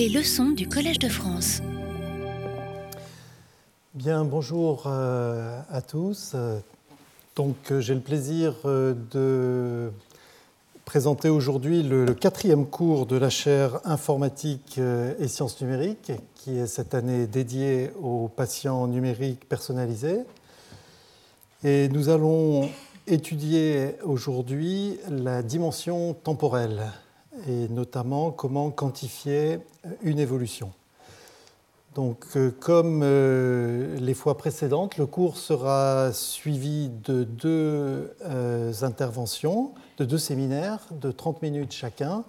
Les leçons du Collège de France. Bien, bonjour euh, à tous. Donc, euh, j'ai le plaisir euh, de présenter aujourd'hui le, quatrième cours de la chaire informatique et sciences numériques, qui est cette année dédié aux patients numériques personnalisés. Et nous allons étudier aujourd'hui la dimension temporelle et notamment comment quantifier une évolution. Donc, euh, comme euh, les fois précédentes, le cours sera suivi de deux euh, interventions, de deux séminaires de 30 minutes chacun.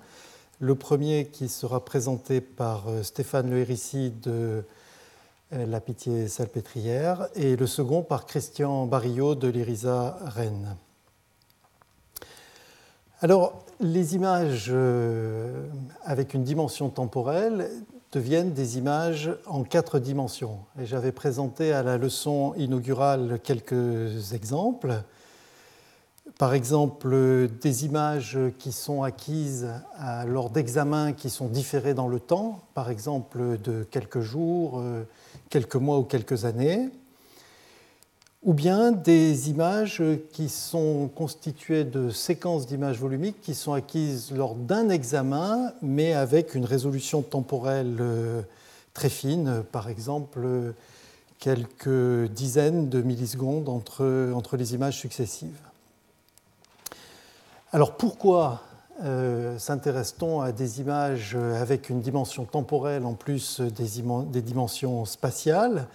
Le premier qui sera présenté par Stéphane Le de La Pitié Salpêtrière et le second par Christian Barillot de l'IRISA Rennes. Alors, les images avec une dimension temporelle deviennent des images en quatre dimensions. Et j'avais présenté à la leçon inaugurale quelques exemples. Par exemple, des images qui sont acquises lors d'examens qui sont différés dans le temps, par exemple de quelques jours, euh, quelques mois ou quelques années ou bien des images qui sont constituées de séquences d'images volumiques qui sont acquises lors d'un examen, mais avec une résolution temporelle euh, très fine, par exemple quelques dizaines de millisecondes entre, entre les images successives. Alors pourquoi euh, s'intéresse-t-on à des images avec une dimension temporelle en plus des, des dimensions spatiales?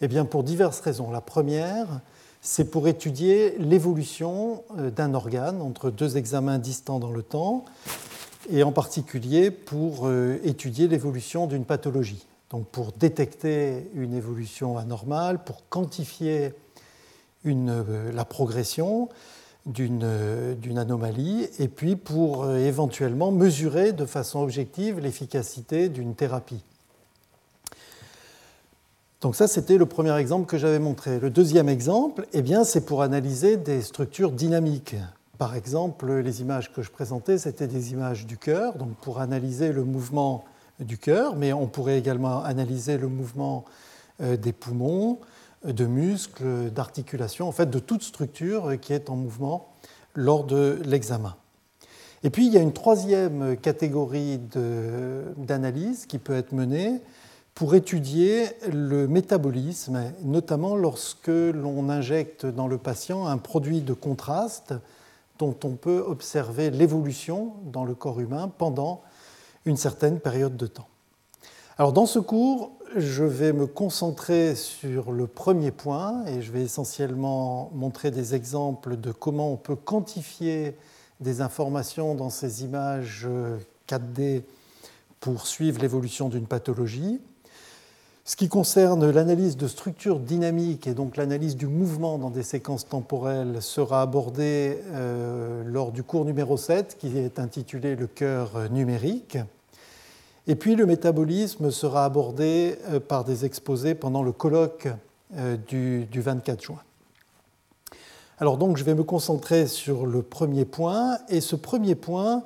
Eh pour diverses raisons. La première, c'est pour étudier l'évolution euh, d'un organe entre deux examens distants dans le temps, et en particulier pour euh, étudier l'évolution d'une pathologie. Donc pour détecter une évolution anormale, pour quantifier euh, la progression d'une anomalie, et puis pour éventuellement mesurer de façon objective l'efficacité d'une thérapie. Donc ça, c'était le premier exemple que j'avais montré. Le deuxième exemple, eh bien, c'est pour analyser des structures dynamiques. Par exemple, les images que je présentais, c'était des images du cœur, donc pour analyser le mouvement du cœur, mais on pourrait également analyser le mouvement euh, des poumons, de muscles, d'articulations, en fait de toute structure qui est en mouvement lors de l'examen. Et puis il y a une troisième catégorie d'analyse qui peut être menée, pour étudier le métabolisme, notamment lorsque l'on injecte dans le patient un produit de contraste dont on peut observer l'évolution dans le corps humain pendant une certaine période de temps. Alors dans ce cours, je vais me concentrer sur le premier point et je vais essentiellement montrer des exemples de comment on peut quantifier des informations dans ces images 4D pour suivre l'évolution d'une pathologie. Ce qui concerne l'analyse de structures dynamiques et donc l'analyse du mouvement dans des séquences temporelles sera abordé euh, lors du cours numéro 7 qui est intitulé Le cœur numérique. Et puis le métabolisme sera abordé euh, par des exposés pendant le colloque euh, du, 24 juin. Alors donc je vais me concentrer sur le premier point et ce premier point,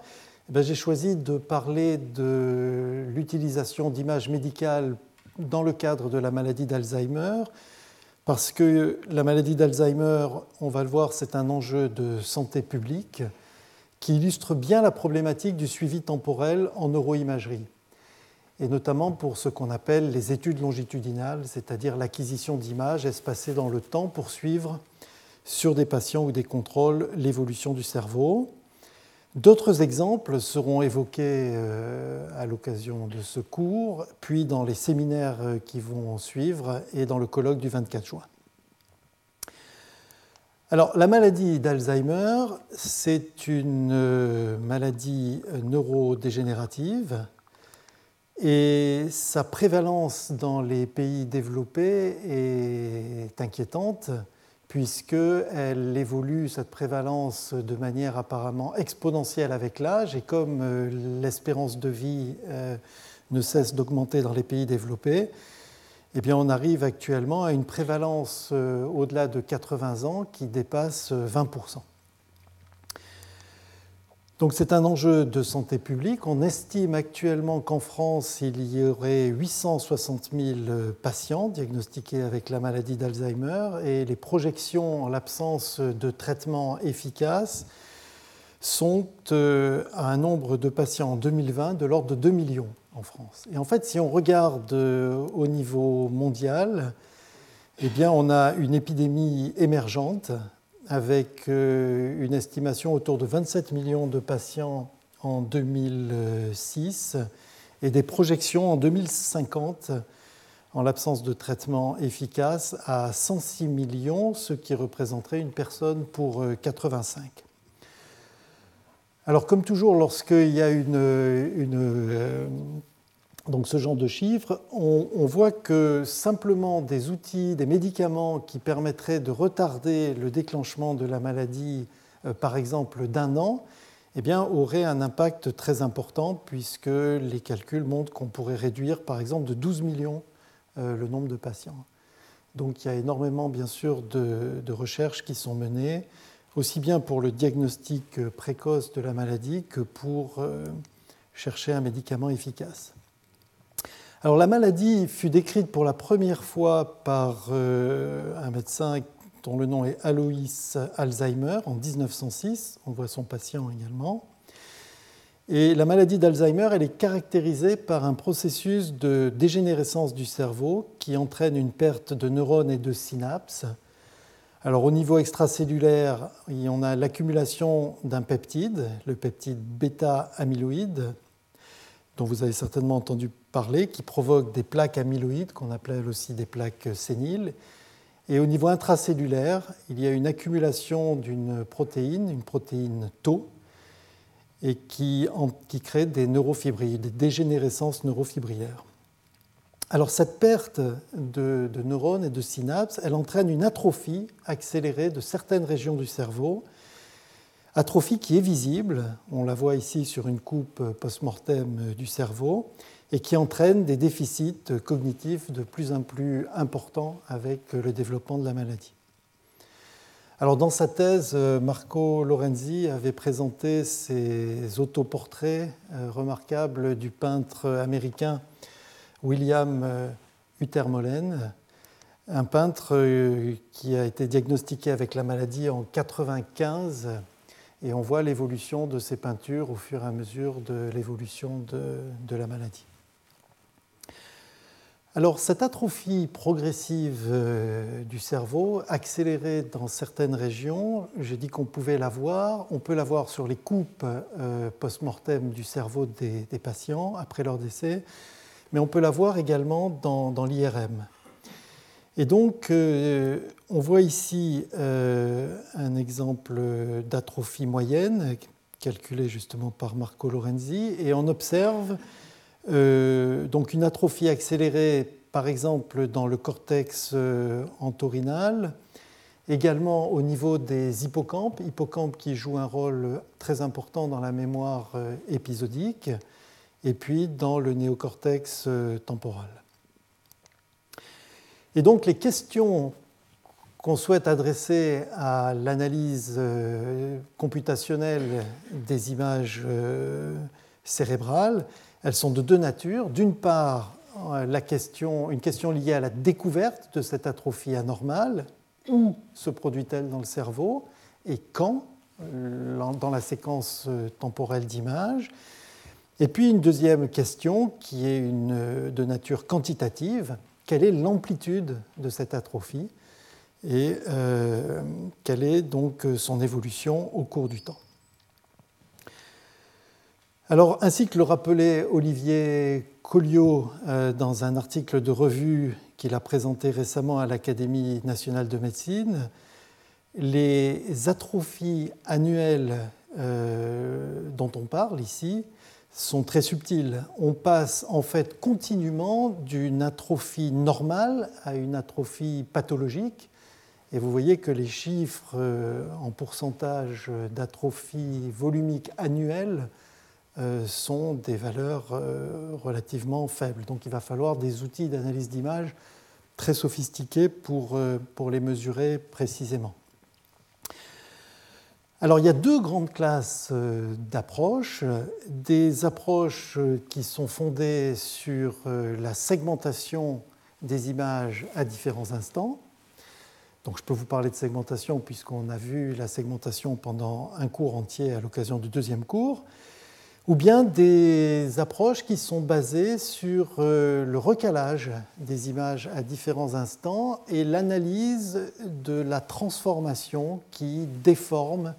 eh ben, j'ai choisi de parler de l'utilisation d'images médicales dans le cadre de la maladie d'Alzheimer, parce que la maladie d'Alzheimer, on va le voir, c'est un enjeu de santé publique qui illustre bien la problématique du suivi temporel en neuroimagerie, et notamment pour ce qu'on appelle les études longitudinales, c'est-à-dire l'acquisition d'images espacées dans le temps pour suivre sur des patients ou des contrôles l'évolution du cerveau. D'autres exemples seront évoqués euh, à l'occasion de ce cours, puis dans les séminaires euh, qui vont suivre et dans le colloque du 24 juin. Alors, la maladie d'Alzheimer, c'est une euh, maladie neurodégénérative et sa prévalence dans les pays développés est inquiétante puisqu'elle évolue, cette prévalence, de manière apparemment exponentielle avec l'âge, et comme euh, l'espérance de vie euh, ne cesse d'augmenter dans les pays développés, eh on arrive actuellement à une prévalence euh, au-delà de 80 ans qui dépasse 20%. Donc c'est un enjeu de santé publique. On estime actuellement qu'en France, il y aurait 860 000 patients diagnostiqués avec la maladie d'Alzheimer et les projections en l'absence de traitement efficace sont euh, à un nombre de patients en 2020 de l'ordre de 2 millions en France. Et en fait, si on regarde euh, au niveau mondial, eh on a une épidémie émergente avec euh, une estimation autour de 27 millions de patients en 2006 et des projections en 2050 en l'absence de traitement efficace à 106 millions, ce qui représenterait une personne pour 85. Alors comme toujours, lorsqu'il y a une, euh, donc ce genre de chiffres, on, voit que simplement des outils, des médicaments qui permettraient de retarder le déclenchement de la maladie, euh, par exemple d'un an, eh auraient un impact très important puisque les calculs montrent qu'on pourrait réduire par exemple de 12 millions euh, le nombre de patients. Donc il y a énormément bien sûr de recherches qui sont menées aussi bien pour le diagnostic précoce de la maladie que pour euh, chercher un médicament efficace. La maladie fut décrite pour la première fois par euh, un médecin dont le nom est Alois Alzheimer en 1906. On voit son patient également. Et la maladie d'Alzheimer, elle est caractérisée par un processus de dégénérescence du cerveau qui entraîne une perte de neurones et de synapses alors au niveau extracellulaire, on a l'accumulation d'un peptide, le peptide bêta-amyloïde, dont vous avez certainement entendu parler, qui provoque des plaques amyloïdes, qu'on appelle aussi des plaques séniles. Et au niveau intracellulaire, il y a une accumulation d'une protéine, une protéine Tau, et qui, crée des neurofibrillaires, des dégénérescences neurofibrillaires. Alors cette perte de, neurones et de synapses, elle entraîne une atrophie accélérée de certaines régions du cerveau, atrophie qui est visible, on la voit ici sur une coupe post-mortem du cerveau, et qui entraîne des déficits cognitifs de plus en plus importants avec le développement de la maladie. Alors dans sa thèse, Marco Lorenzi avait présenté ses autoportraits euh, remarquables du peintre américain William euh, Uttermolen, un peintre euh, qui a été diagnostiqué avec la maladie en 1995. Et on voit l'évolution de ses peintures au fur et à mesure de l'évolution de, la maladie. Alors cette atrophie progressive euh, du cerveau, accélérée dans certaines régions, j'ai dit qu'on pouvait la voir. On peut la voir sur les coupes post-mortem du cerveau des, patients après leur décès mais on peut la voir également dans, l'IRM. Et donc, euh, on voit ici euh, un exemple d'atrophie moyenne, calculé justement par Marco Lorenzi, et on observe euh, donc une atrophie accélérée, par exemple, dans le cortex entorhinal, également au niveau des hippocampes, hippocampes qui jouent un rôle très important dans la mémoire épisodique, et puis dans le néocortex temporal. Et donc les questions qu'on souhaite adresser à l'analyse euh, computationnelle des images euh, cérébrales, elles sont de deux natures. D'une part, question, une question liée à la découverte de cette atrophie anormale. Où se produit-elle dans le cerveau? Et quand? Dans la séquence temporelle d'images et puis une deuxième question qui est de nature quantitative, quelle est l'amplitude de cette atrophie et euh, quelle est donc son évolution au cours du temps. Alors, ainsi que le rappelait Olivier Colliot euh, dans un article de revue qu'il a présenté récemment à l'Académie nationale de médecine, les atrophies annuelles euh, dont on parle ici sont très subtils. On passe en fait continuellement d'une atrophie normale à une atrophie pathologique. Et vous voyez que les chiffres euh, en pourcentage d'atrophie volumique annuelle euh, sont des valeurs euh, relativement faibles. Donc il va falloir des outils d'analyse d'image très sophistiqués pour, pour les mesurer précisément. Alors il y a deux grandes classes euh, d'approches. Des approches qui sont fondées sur la segmentation des images à différents instants. Donc je peux vous parler de segmentation puisqu'on a vu la segmentation pendant un cours entier à l'occasion du deuxième cours ou bien des approches qui sont basées sur euh, le recalage des images à différents instants et l'analyse de la transformation qui déforme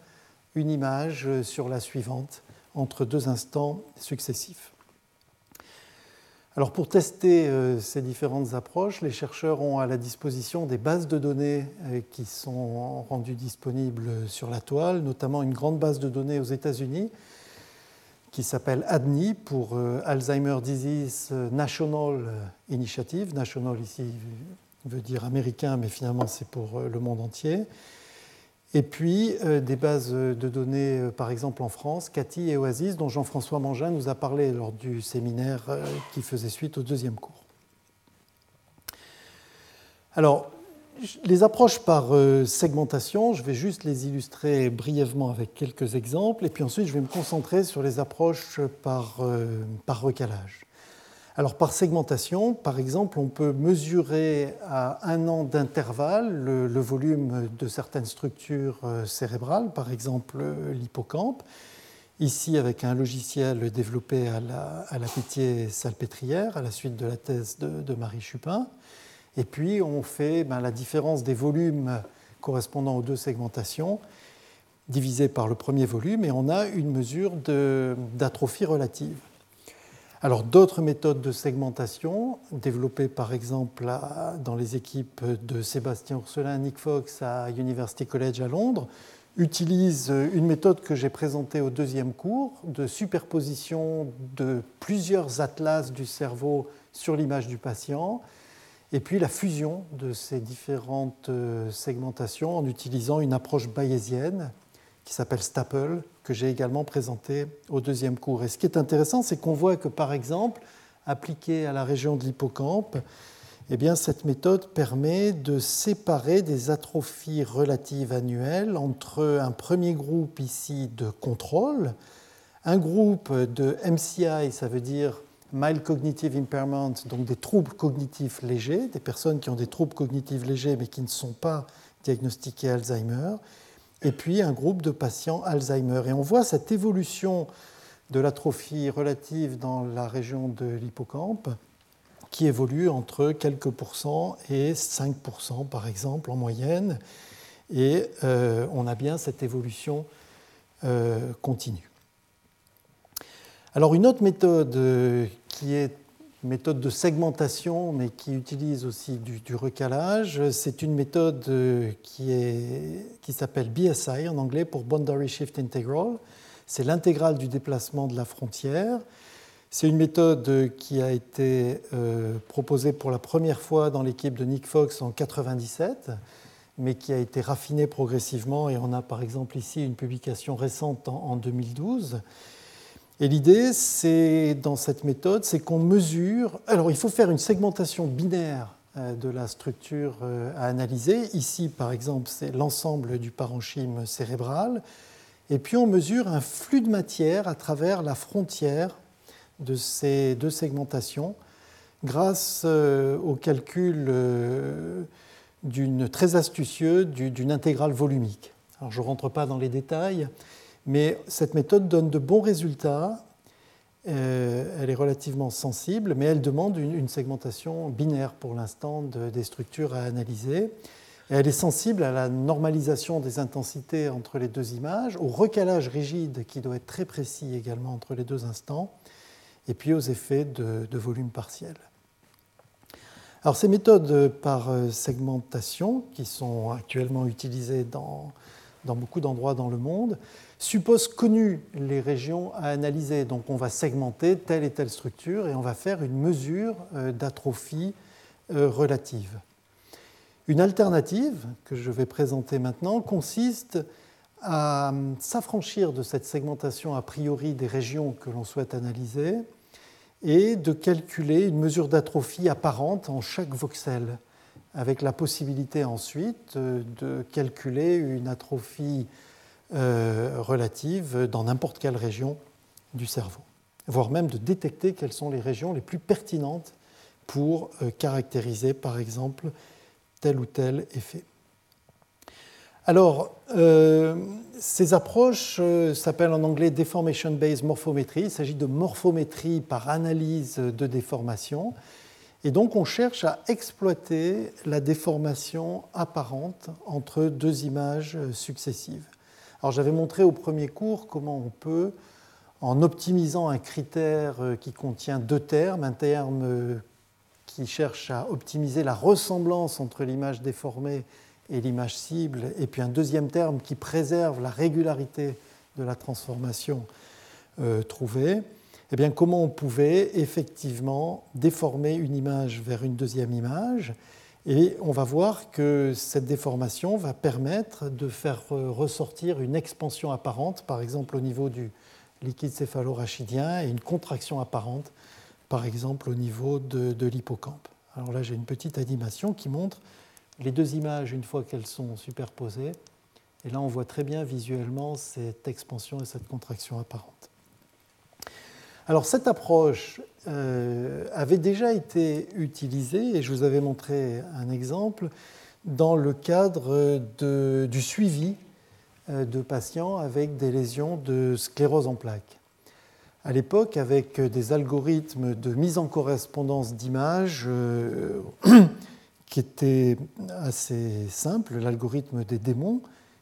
une image sur la suivante entre deux instants successifs. Alors pour tester euh, ces différentes approches, les chercheurs ont à la disposition des bases de données euh, qui sont rendues disponibles sur la toile, notamment une grande base de données aux États-Unis qui s'appelle ADNI pour euh, Alzheimer Disease National Initiative. National ici veut dire américain, mais finalement c'est pour le monde entier. Et puis euh, des bases de données, par exemple en France, Cathy et Oasis, dont Jean-François Mangin nous a parlé lors du séminaire qui faisait suite au deuxième cours. Alors, les approches par euh, segmentation, je vais juste les illustrer brièvement avec quelques exemples, et puis ensuite je vais me concentrer sur les approches par, euh, par recalage. Alors par segmentation, par exemple, on peut mesurer à un an d'intervalle le, volume de certaines structures euh, cérébrales, par exemple l'hippocampe, ici avec un logiciel développé à la, à la Pitié-Salpêtrière à la suite de la thèse de, de Marie Chupin. Et puis on fait ben, la différence des volumes correspondant aux deux segmentations divisé par le premier volume et on a une mesure d'atrophie relative. Alors d'autres méthodes de segmentation, développées par exemple dans les équipes de Sébastien Urselin, Nick Fox à University College à Londres, utilisent une méthode que j'ai présentée au deuxième cours de superposition de plusieurs atlas du cerveau sur l'image du patient et puis la fusion de ces différentes euh, segmentations en utilisant une approche bayésienne qui s'appelle Staple, que j'ai également présentée au deuxième cours. Et ce qui est intéressant, c'est qu'on voit que, par exemple, appliquée à la région de l'hippocampe, eh bien, cette méthode permet de séparer des atrophies relatives annuelles entre un premier groupe ici de contrôle, un groupe de MCI, ça veut dire mild cognitive impairment, donc des troubles cognitifs légers, des personnes qui ont des troubles cognitifs légers mais qui ne sont pas diagnostiqués Alzheimer, et puis un groupe de patients Alzheimer. Et on voit cette évolution de l'atrophie relative dans la région de l'hippocampe qui évolue entre quelques pourcents et 5% par exemple en moyenne. Et euh, on a bien cette évolution euh, continue. Alors une autre méthode euh, qui est méthode de segmentation, mais qui utilise aussi du, recalage, c'est une méthode euh, qui, qui s'appelle BSI en anglais pour Boundary Shift Integral. C'est l'intégrale du déplacement de la frontière. C'est une méthode qui a été euh, proposée pour la première fois dans l'équipe de Nick Fox en 1997, mais qui a été raffinée progressivement. Et on a par exemple ici une publication récente en, en 2012. Et l'idée, c'est dans cette méthode, c'est qu'on mesure. Alors, il faut faire une segmentation binaire euh, de la structure euh, à analyser. Ici, par exemple, c'est l'ensemble du parenchyme cérébral. Et puis, on mesure un flux de matière à travers la frontière de ces deux segmentations grâce euh, au calcul d'une très astucieux d'une intégrale volumique. Alors, je ne rentre pas dans les détails. Mais cette méthode donne de bons résultats. Euh, elle est relativement sensible, mais elle demande une, segmentation binaire pour l'instant des structures à analyser. elle est sensible à la normalisation des intensités entre les deux images, au recalage rigide qui doit être très précis également entre les deux instants, et puis aux effets de, de volume partiel. Alors ces méthodes par euh, segmentation, qui sont actuellement utilisées dans, dans beaucoup d'endroits dans le monde, suppose connu les régions à analyser. Donc on va segmenter telle et telle structure et on va faire une mesure euh, d'atrophie euh, relative. Une alternative que je vais présenter maintenant consiste à euh, s'affranchir de cette segmentation a priori des régions que l'on souhaite analyser et de calculer une mesure d'atrophie apparente en chaque voxel, avec la possibilité ensuite de calculer une atrophie relatives dans n'importe quelle région du cerveau, voire même de détecter quelles sont les régions les plus pertinentes pour caractériser, par exemple, tel ou tel effet. Alors, euh, ces approches euh, s'appellent en anglais Deformation-Based Morphometry. Il s'agit de morphométrie par analyse de déformation. Et donc, on cherche à exploiter la déformation apparente entre deux images successives. Alors, j'avais montré au premier cours comment on peut, en optimisant un critère euh, qui contient deux termes, un terme qui cherche à optimiser la ressemblance entre l'image déformée et l'image cible, et puis un deuxième terme qui préserve la régularité de la transformation euh, trouvée, eh bien, comment on pouvait effectivement déformer une image vers une deuxième image. Et on va voir que cette déformation va permettre de faire euh, ressortir une expansion apparente, par exemple au niveau du liquide céphalorachidien, et une contraction apparente, par exemple au niveau de, de l'hippocampe. Alors là, j'ai une petite animation qui montre les deux images une fois qu'elles sont superposées. Et là, on voit très bien visuellement cette expansion et cette contraction apparente. Alors cette approche euh, avait déjà été utilisée, et je vous avais montré un exemple, dans le cadre du suivi euh, de patients avec des lésions de sclérose en plaques. À l'époque, avec des algorithmes de mise en correspondance d'images, euh, qui était assez simple, l'algorithme des démons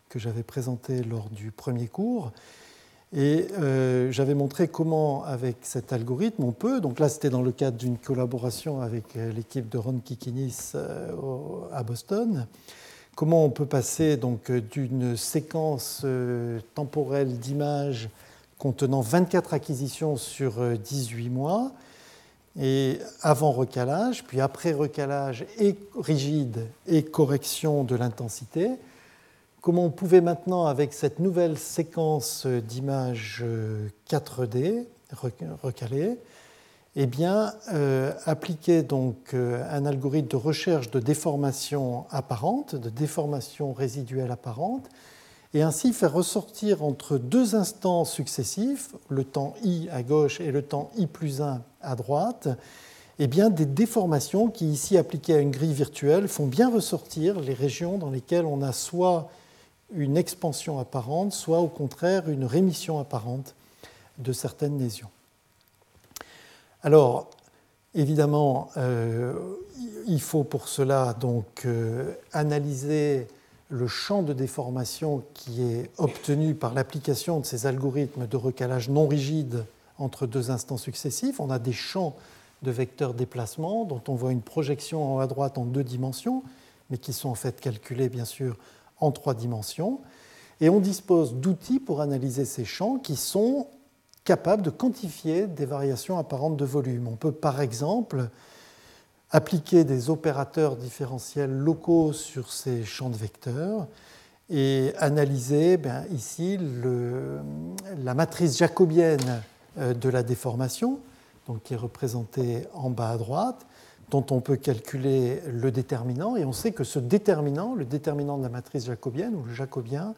que j'avais présenté lors du premier cours. Et euh, j'avais montré comment, avec cet algorithme, on peut, donc là c'était dans le cadre d'une collaboration avec euh, l'équipe de Ron Kikinis euh, à Boston, comment on peut passer donc d'une séquence temporelle d'images contenant 24 acquisitions sur 18 mois et avant recalage, puis après recalage et rigide et correction de l'intensité, comment on pouvait maintenant, avec cette nouvelle séquence d'images 4D recalées, eh euh, appliquer donc euh, un algorithme de recherche de déformation apparente, de déformation résiduelle apparente, et ainsi faire ressortir entre deux instants successifs, le temps i à gauche et le temps i plus 1 à droite, eh bien, des déformations qui, ici appliquées à une grille virtuelle, font bien ressortir les régions dans lesquelles on a soit une expansion apparente, soit au contraire une rémission apparente de certaines lésions. Alors, évidemment, euh, il faut pour cela donc euh, analyser le champ de déformation qui est obtenu par l'application de ces algorithmes de recalage non rigides entre deux instants successifs. On a des champs de vecteurs déplacement dont on voit une projection en haut à droite en deux dimensions, mais qui sont en fait calculés bien sûr en trois dimensions. Et on dispose d'outils pour analyser ces champs qui sont capables de quantifier des variations apparentes de volume. On peut par exemple appliquer des opérateurs différentiels locaux sur ces champs de vecteurs et analyser ben, ici la matrice jacobienne euh, de la déformation, donc qui est représentée en bas à droite, dont on peut calculer le déterminant. Et on sait que ce déterminant, le déterminant de la matrice jacobienne ou le jacobien,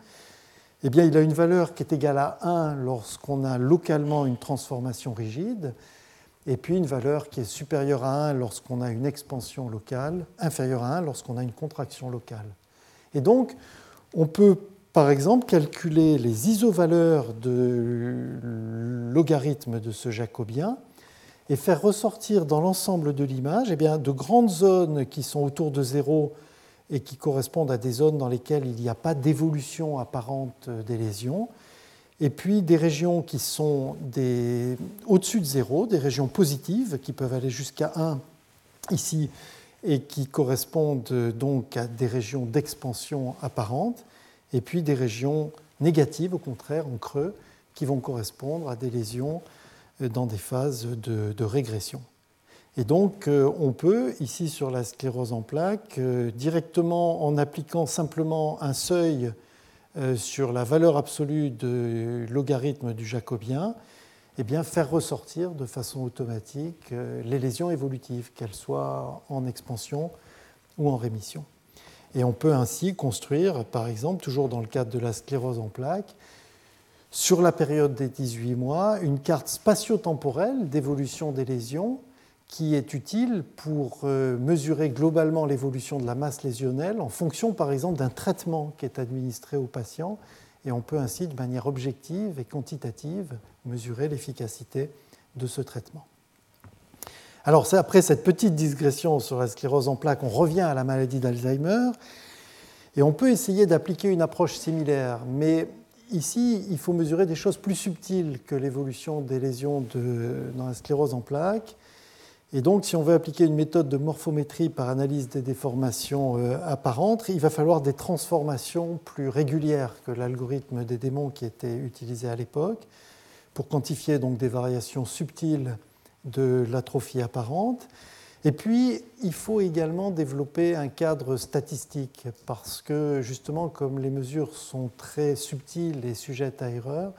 eh il a une valeur qui est égale à 1 lorsqu'on a localement une transformation rigide et puis une valeur qui est supérieure à 1 lorsqu'on a une expansion locale, inférieure à 1 lorsqu'on a une contraction locale. Et donc, on peut par exemple calculer les isovaleurs de logarithme de ce jacobien et faire ressortir dans l'ensemble de l'image eh de grandes zones qui sont autour de zéro et qui correspondent à des zones dans lesquelles il n'y a pas d'évolution apparente des lésions, et puis des régions qui sont au-dessus de zéro, des régions positives qui peuvent aller jusqu'à 1 ici et qui correspondent donc à des régions d'expansion apparente, et puis des régions négatives, au contraire, en creux, qui vont correspondre à des lésions dans des phases de, régression. Et donc, euh, on peut, ici sur la sclérose en plaques, euh, directement en appliquant simplement un seuil euh, sur la valeur absolue de logarithme du jacobien, eh bien, faire ressortir de façon automatique les lésions évolutives, qu'elles soient en expansion ou en rémission. Et on peut ainsi construire, par exemple, toujours dans le cadre de la sclérose en plaques, sur la période des 18 mois, une carte spatio-temporelle d'évolution des lésions qui est utile pour euh, mesurer globalement l'évolution de la masse lésionnelle en fonction, par exemple, d'un traitement qui est administré au patient. Et on peut ainsi, de manière objective et quantitative, mesurer l'efficacité de ce traitement. Alors, après cette petite digression sur la sclérose en plaques, on revient à la maladie d'Alzheimer. Et on peut essayer d'appliquer une approche similaire, mais ici, il faut mesurer des choses plus subtiles que l'évolution des lésions dans la sclérose en plaques. Et donc, si on veut appliquer une méthode de morphométrie par analyse des déformations euh, apparentes, il va falloir des transformations plus régulières que l'algorithme des démons qui était utilisé à l'époque pour quantifier donc des variations subtiles de l'atrophie apparente. Et puis, il faut également développer un cadre statistique, parce que justement, comme les mesures sont très subtiles et sujettes à erreur,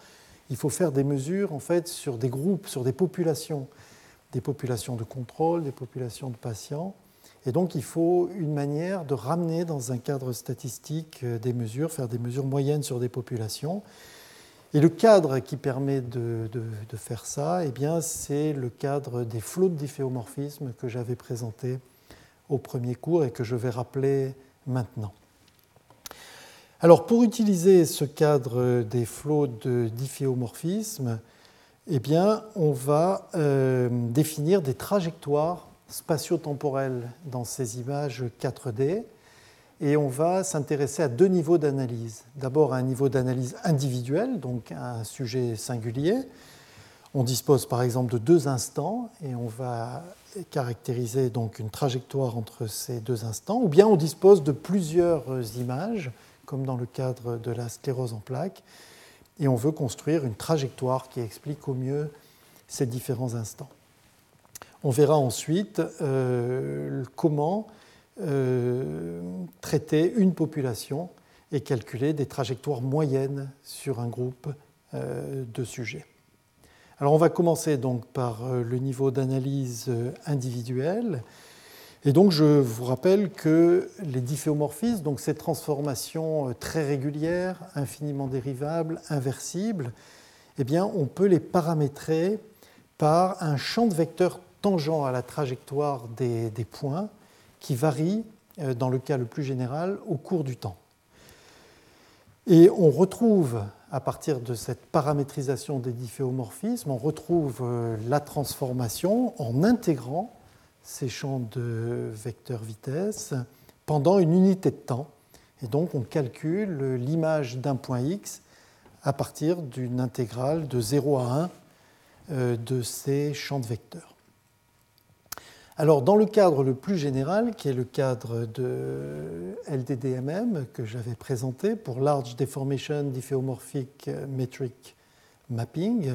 il faut faire des mesures en fait sur des groupes, sur des populations, des populations de contrôle, des populations de patients. Et donc, il faut une manière de ramener dans un cadre statistique euh, des mesures, faire des mesures moyennes sur des populations. Et le cadre qui permet de, faire ça, eh bien, c'est le cadre des flots de difféomorphisme que j'avais présenté au premier cours et que je vais rappeler maintenant. Alors, pour utiliser ce cadre des flots de difféomorphisme, eh bien, on va euh, définir des trajectoires spatio-temporelles dans ces images 4D et on va s'intéresser à deux niveaux d'analyse. D'abord un niveau d'analyse individuel, donc un sujet singulier. On dispose par exemple de deux instants et on va caractériser donc une trajectoire entre ces deux instants, ou bien on dispose de plusieurs images, comme dans le cadre de la sclérose en plaques, et on veut construire une trajectoire qui explique au mieux ces différents instants. On verra ensuite euh, comment euh, traiter une population et calculer des trajectoires moyennes sur un groupe euh, de sujets. Alors on va commencer donc par euh, le niveau d'analyse individuelle. Et donc je vous rappelle que les difféomorphismes, donc ces transformations très régulières, infiniment dérivables, inversibles, eh bien on peut les paramétrer par un champ de vecteurs tangent à la trajectoire des points qui varie, euh, dans le cas le plus général, au cours du temps. Et on retrouve, à partir de cette paramétrisation des difféomorphismes, on retrouve euh, la transformation en intégrant ces champs de vecteurs vitesse pendant une unité de temps. Et donc on calcule l'image d'un point x à partir d'une intégrale de 0 à 1 euh, de ces champs de vecteurs. Alors, dans le cadre le plus général, qui est le cadre de LDDMM que j'avais présenté pour Large Deformation Diffeomorphic Metric Mapping,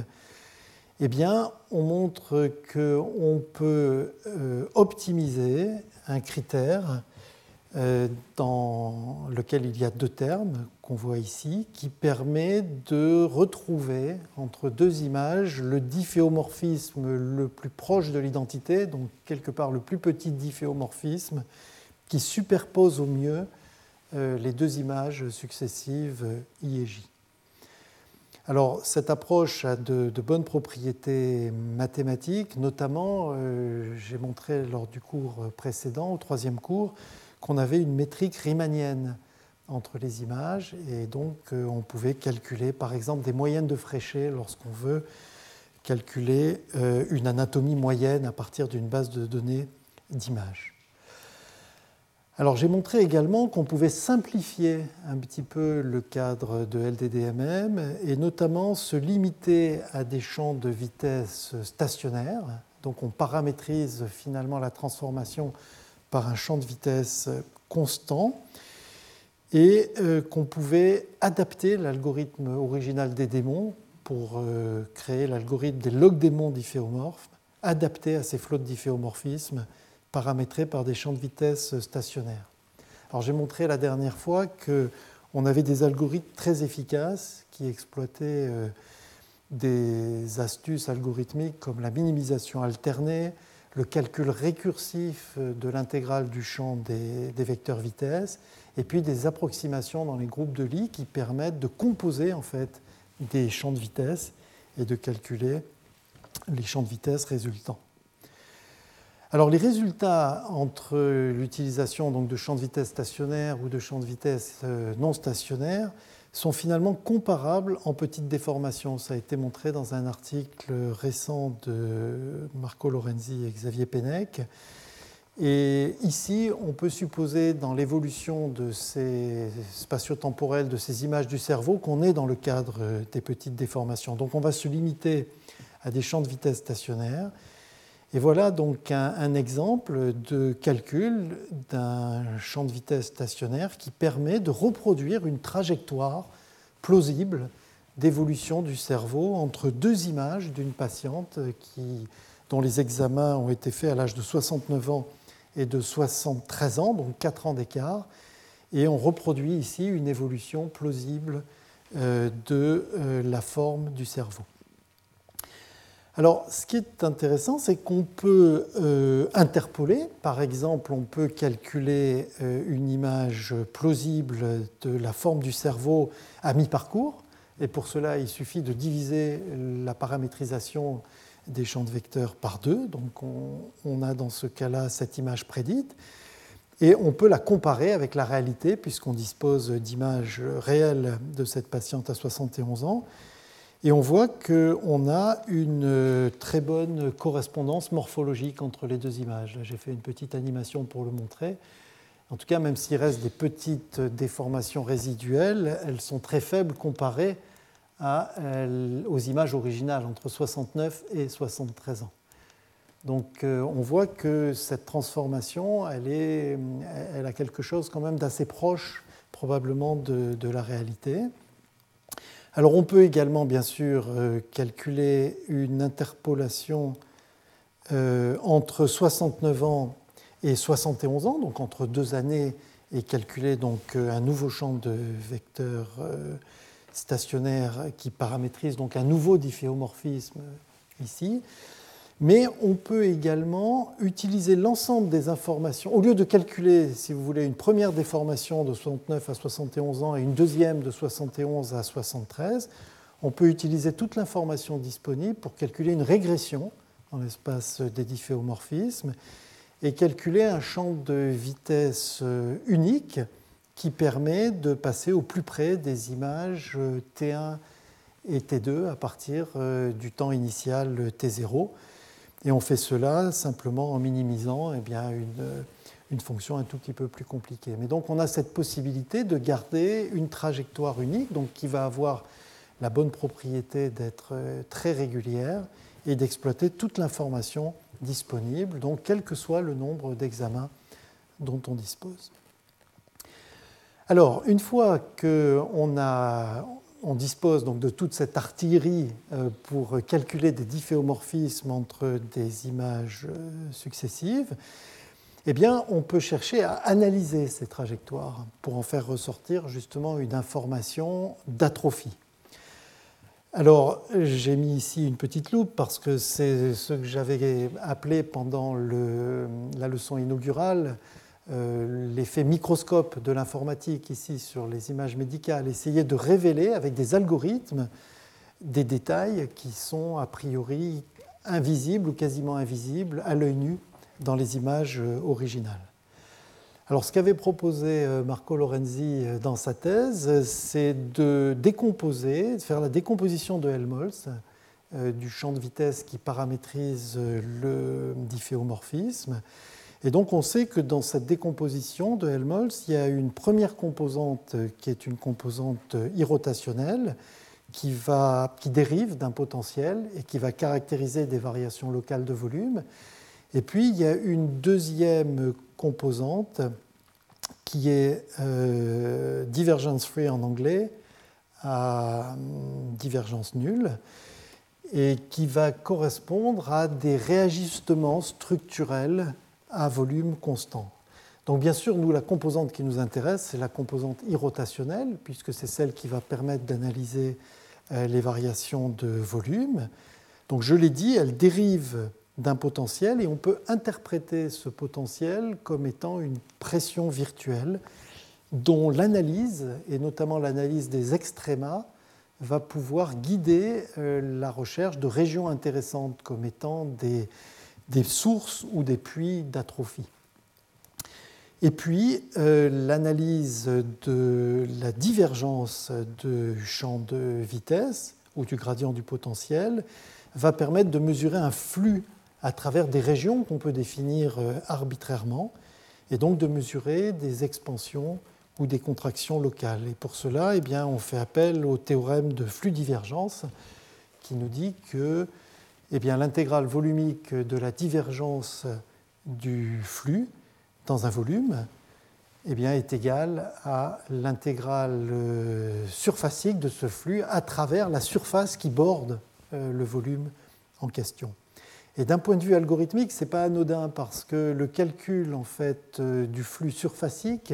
eh bien, on montre qu'on peut euh, optimiser un critère dans lequel il y a deux termes qu'on voit ici, qui permet de retrouver entre deux images le difféomorphisme le plus proche de l'identité, donc quelque part le plus petit difféomorphisme, qui superpose au mieux euh, les deux images successives I et J. Alors, cette approche a de, bonnes propriétés mathématiques, notamment, euh, j'ai montré lors du cours précédent, au troisième cours, qu'on avait une métrique riemannienne entre les images et donc euh, on pouvait calculer par exemple des moyennes de Fréchet lorsqu'on veut calculer euh, une anatomie moyenne à partir d'une base de données d'images. Alors j'ai montré également qu'on pouvait simplifier un petit peu le cadre de LDDMM et notamment se limiter à des champs de vitesse stationnaires. Donc on paramétrise finalement la transformation par un champ de vitesse constant et euh, qu'on pouvait adapter l'algorithme original des démons pour euh, créer l'algorithme des log démons difféomorphes, adapté à ces flots de difféomorphisme paramétrés par des champs de vitesse stationnaires. Alors j'ai montré la dernière fois qu'on avait des algorithmes très efficaces qui exploitaient euh, des astuces algorithmiques comme la minimisation alternée, le calcul récursif de l'intégrale du champ des, vecteurs vitesse, et puis des approximations dans les groupes de Lie qui permettent de composer en fait des champs de vitesse et de calculer les champs de vitesse résultants. Alors les résultats entre l'utilisation de champs de vitesse stationnaires ou de champs de vitesse euh, non stationnaires sont finalement comparables en petites déformations. Ça a été montré dans un article récent de Marco Lorenzi et Xavier Pennec. Et ici, on peut supposer dans l'évolution de ces spatio-temporels, de ces images du cerveau, qu'on est dans le cadre des petites déformations. Donc on va se limiter à des champs de vitesse stationnaires. Et voilà donc un, exemple de calcul d'un champ de vitesse stationnaire qui permet de reproduire une trajectoire plausible d'évolution du cerveau entre deux images d'une patiente dont les examens ont été faits à l'âge de 69 ans et de 73 ans, donc 4 ans d'écart. Et on reproduit ici une évolution plausible euh, de euh, la forme du cerveau. Alors, ce qui est intéressant, c'est qu'on peut euh, interpoler. Par exemple, on peut calculer euh, une image plausible de la forme du cerveau à mi-parcours. Et pour cela, il suffit de diviser la paramétrisation des champs de vecteurs par deux. Donc, on, a dans ce cas-là cette image prédite. Et on peut la comparer avec la réalité, puisqu'on dispose d'images réelles de cette patiente à 71 ans. Et on voit qu'on a une euh, très bonne correspondance morphologique entre les deux images. J'ai fait une petite animation pour le montrer. En tout cas, même s'il reste des petites déformations résiduelles, elles sont très faibles comparées aux images originales entre 69 et 73 ans. Donc euh, on voit que cette transformation, elle, a quelque chose quand même d'assez proche probablement de la réalité. Alors on peut également bien sûr euh, calculer une interpolation euh, entre 69 ans et 71 ans, donc entre deux années, et calculer donc euh, un nouveau champ de vecteurs stationnaires qui paramétrise donc un nouveau difféomorphisme ici mais on peut également utiliser l'ensemble des informations. Au lieu de calculer, si vous voulez, une première déformation de 69 à 71 ans et une deuxième de 71 à 73, on peut utiliser toute l'information disponible pour calculer une régression dans l'espace des difféomorphismes et calculer un champ de vitesse unique qui permet de passer au plus près des images T1 et T2 à partir euh, du temps initial T0 et on fait cela simplement en minimisant eh bien, une, fonction un tout petit peu plus compliquée. Mais donc on a cette possibilité de garder une trajectoire unique, donc qui va avoir la bonne propriété d'être très régulière et d'exploiter toute l'information disponible, donc quel que soit le nombre d'examens dont on dispose. Alors, une fois qu'on a, on dispose donc de toute cette artillerie euh, pour calculer des difféomorphismes entre des images euh, successives, eh bien, on peut chercher à analyser ces trajectoires pour en faire ressortir justement une information d'atrophie. Alors, j'ai mis ici une petite loupe parce que c'est ce que j'avais appelé pendant la leçon inaugurale l'effet microscope de l'informatique ici sur les images médicales, essayer de révéler avec des algorithmes des détails qui sont a priori invisibles ou quasiment invisibles à l'œil nu dans les images euh, originales. Alors ce qu'avait proposé euh, Marco Lorenzi dans sa thèse, c'est de décomposer, de faire la décomposition de Helmholtz du champ de vitesse qui paramétrise le difféomorphisme et donc on sait que dans cette décomposition de Helmholtz, il y a une première composante qui est une composante irrotationnelle qui, va, qui dérive d'un potentiel et qui va caractériser des variations locales de volume. Et puis il y a une deuxième composante qui est euh, divergence free en anglais à divergence nulle et qui va correspondre à des réajustements structurels à volume constant. Donc bien sûr, nous, la composante qui nous intéresse, c'est la composante irrotationnelle, puisque c'est celle qui va permettre d'analyser euh, les variations de volume. Donc je l'ai dit, elle dérive d'un potentiel et on peut interpréter ce potentiel comme étant une pression virtuelle dont l'analyse, et notamment l'analyse des extrémas, va pouvoir guider euh, la recherche de régions intéressantes comme étant des, des sources ou des puits d'atrophie. Et puis, euh, l'analyse de la divergence du champ de vitesse ou du gradient du potentiel va permettre de mesurer un flux à travers des régions qu'on peut définir euh, arbitrairement, et donc de mesurer des expansions ou des contractions locales. Et pour cela, eh on fait appel au théorème de flux divergence qui nous dit que eh l'intégrale volumique de la divergence du flux dans un volume eh bien, est égale à l'intégrale euh, surfacique de ce flux à travers la surface qui borde euh, le volume en question. Et d'un point de vue algorithmique, ce n'est pas anodin parce que le calcul en fait, euh, du flux surfacique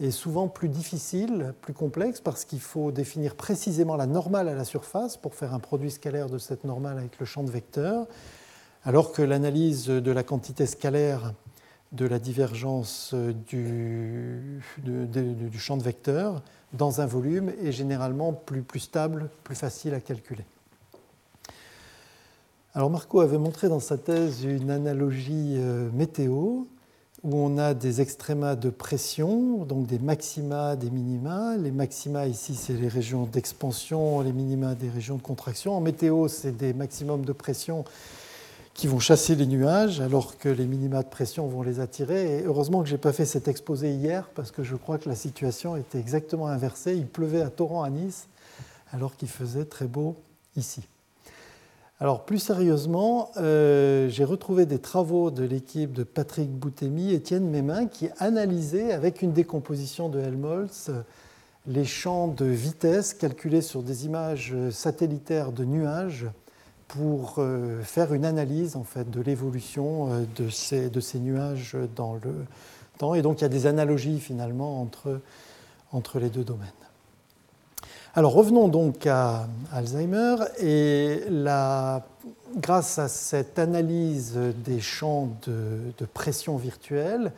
est souvent plus difficile, plus complexe, parce qu'il faut définir précisément la normale à la surface pour faire un produit scalaire de cette normale avec le champ de vecteur, alors que l'analyse de la quantité scalaire de la divergence du, du, champ de vecteur dans un volume est généralement plus, plus stable, plus facile à calculer. Alors Marco avait montré dans sa thèse une analogie euh, météo où on a des extrémas de pression, donc des maxima, des minima. Les maxima ici, c'est les régions d'expansion, les minima des régions de contraction. En météo, c'est des maximums de pression qui vont chasser les nuages, alors que les minima de pression vont les attirer. Heureusement que je n'ai pas fait cet exposé hier, parce que je crois que la situation était exactement inversée. Il pleuvait à torrent à Nice, alors qu'il faisait très beau ici. Alors plus sérieusement, euh, j'ai retrouvé des travaux de l'équipe de Patrick Boutemi, Étienne Mémin, qui analysaient avec une décomposition de Helmholtz les champs de vitesse calculés sur des images satellitaires de nuages pour euh, faire une analyse en fait, de l'évolution euh, de ces, nuages dans le temps. Et donc il y a des analogies finalement entre les deux domaines. Alors revenons donc à Alzheimer et grâce à cette analyse des champs de, pression virtuelle,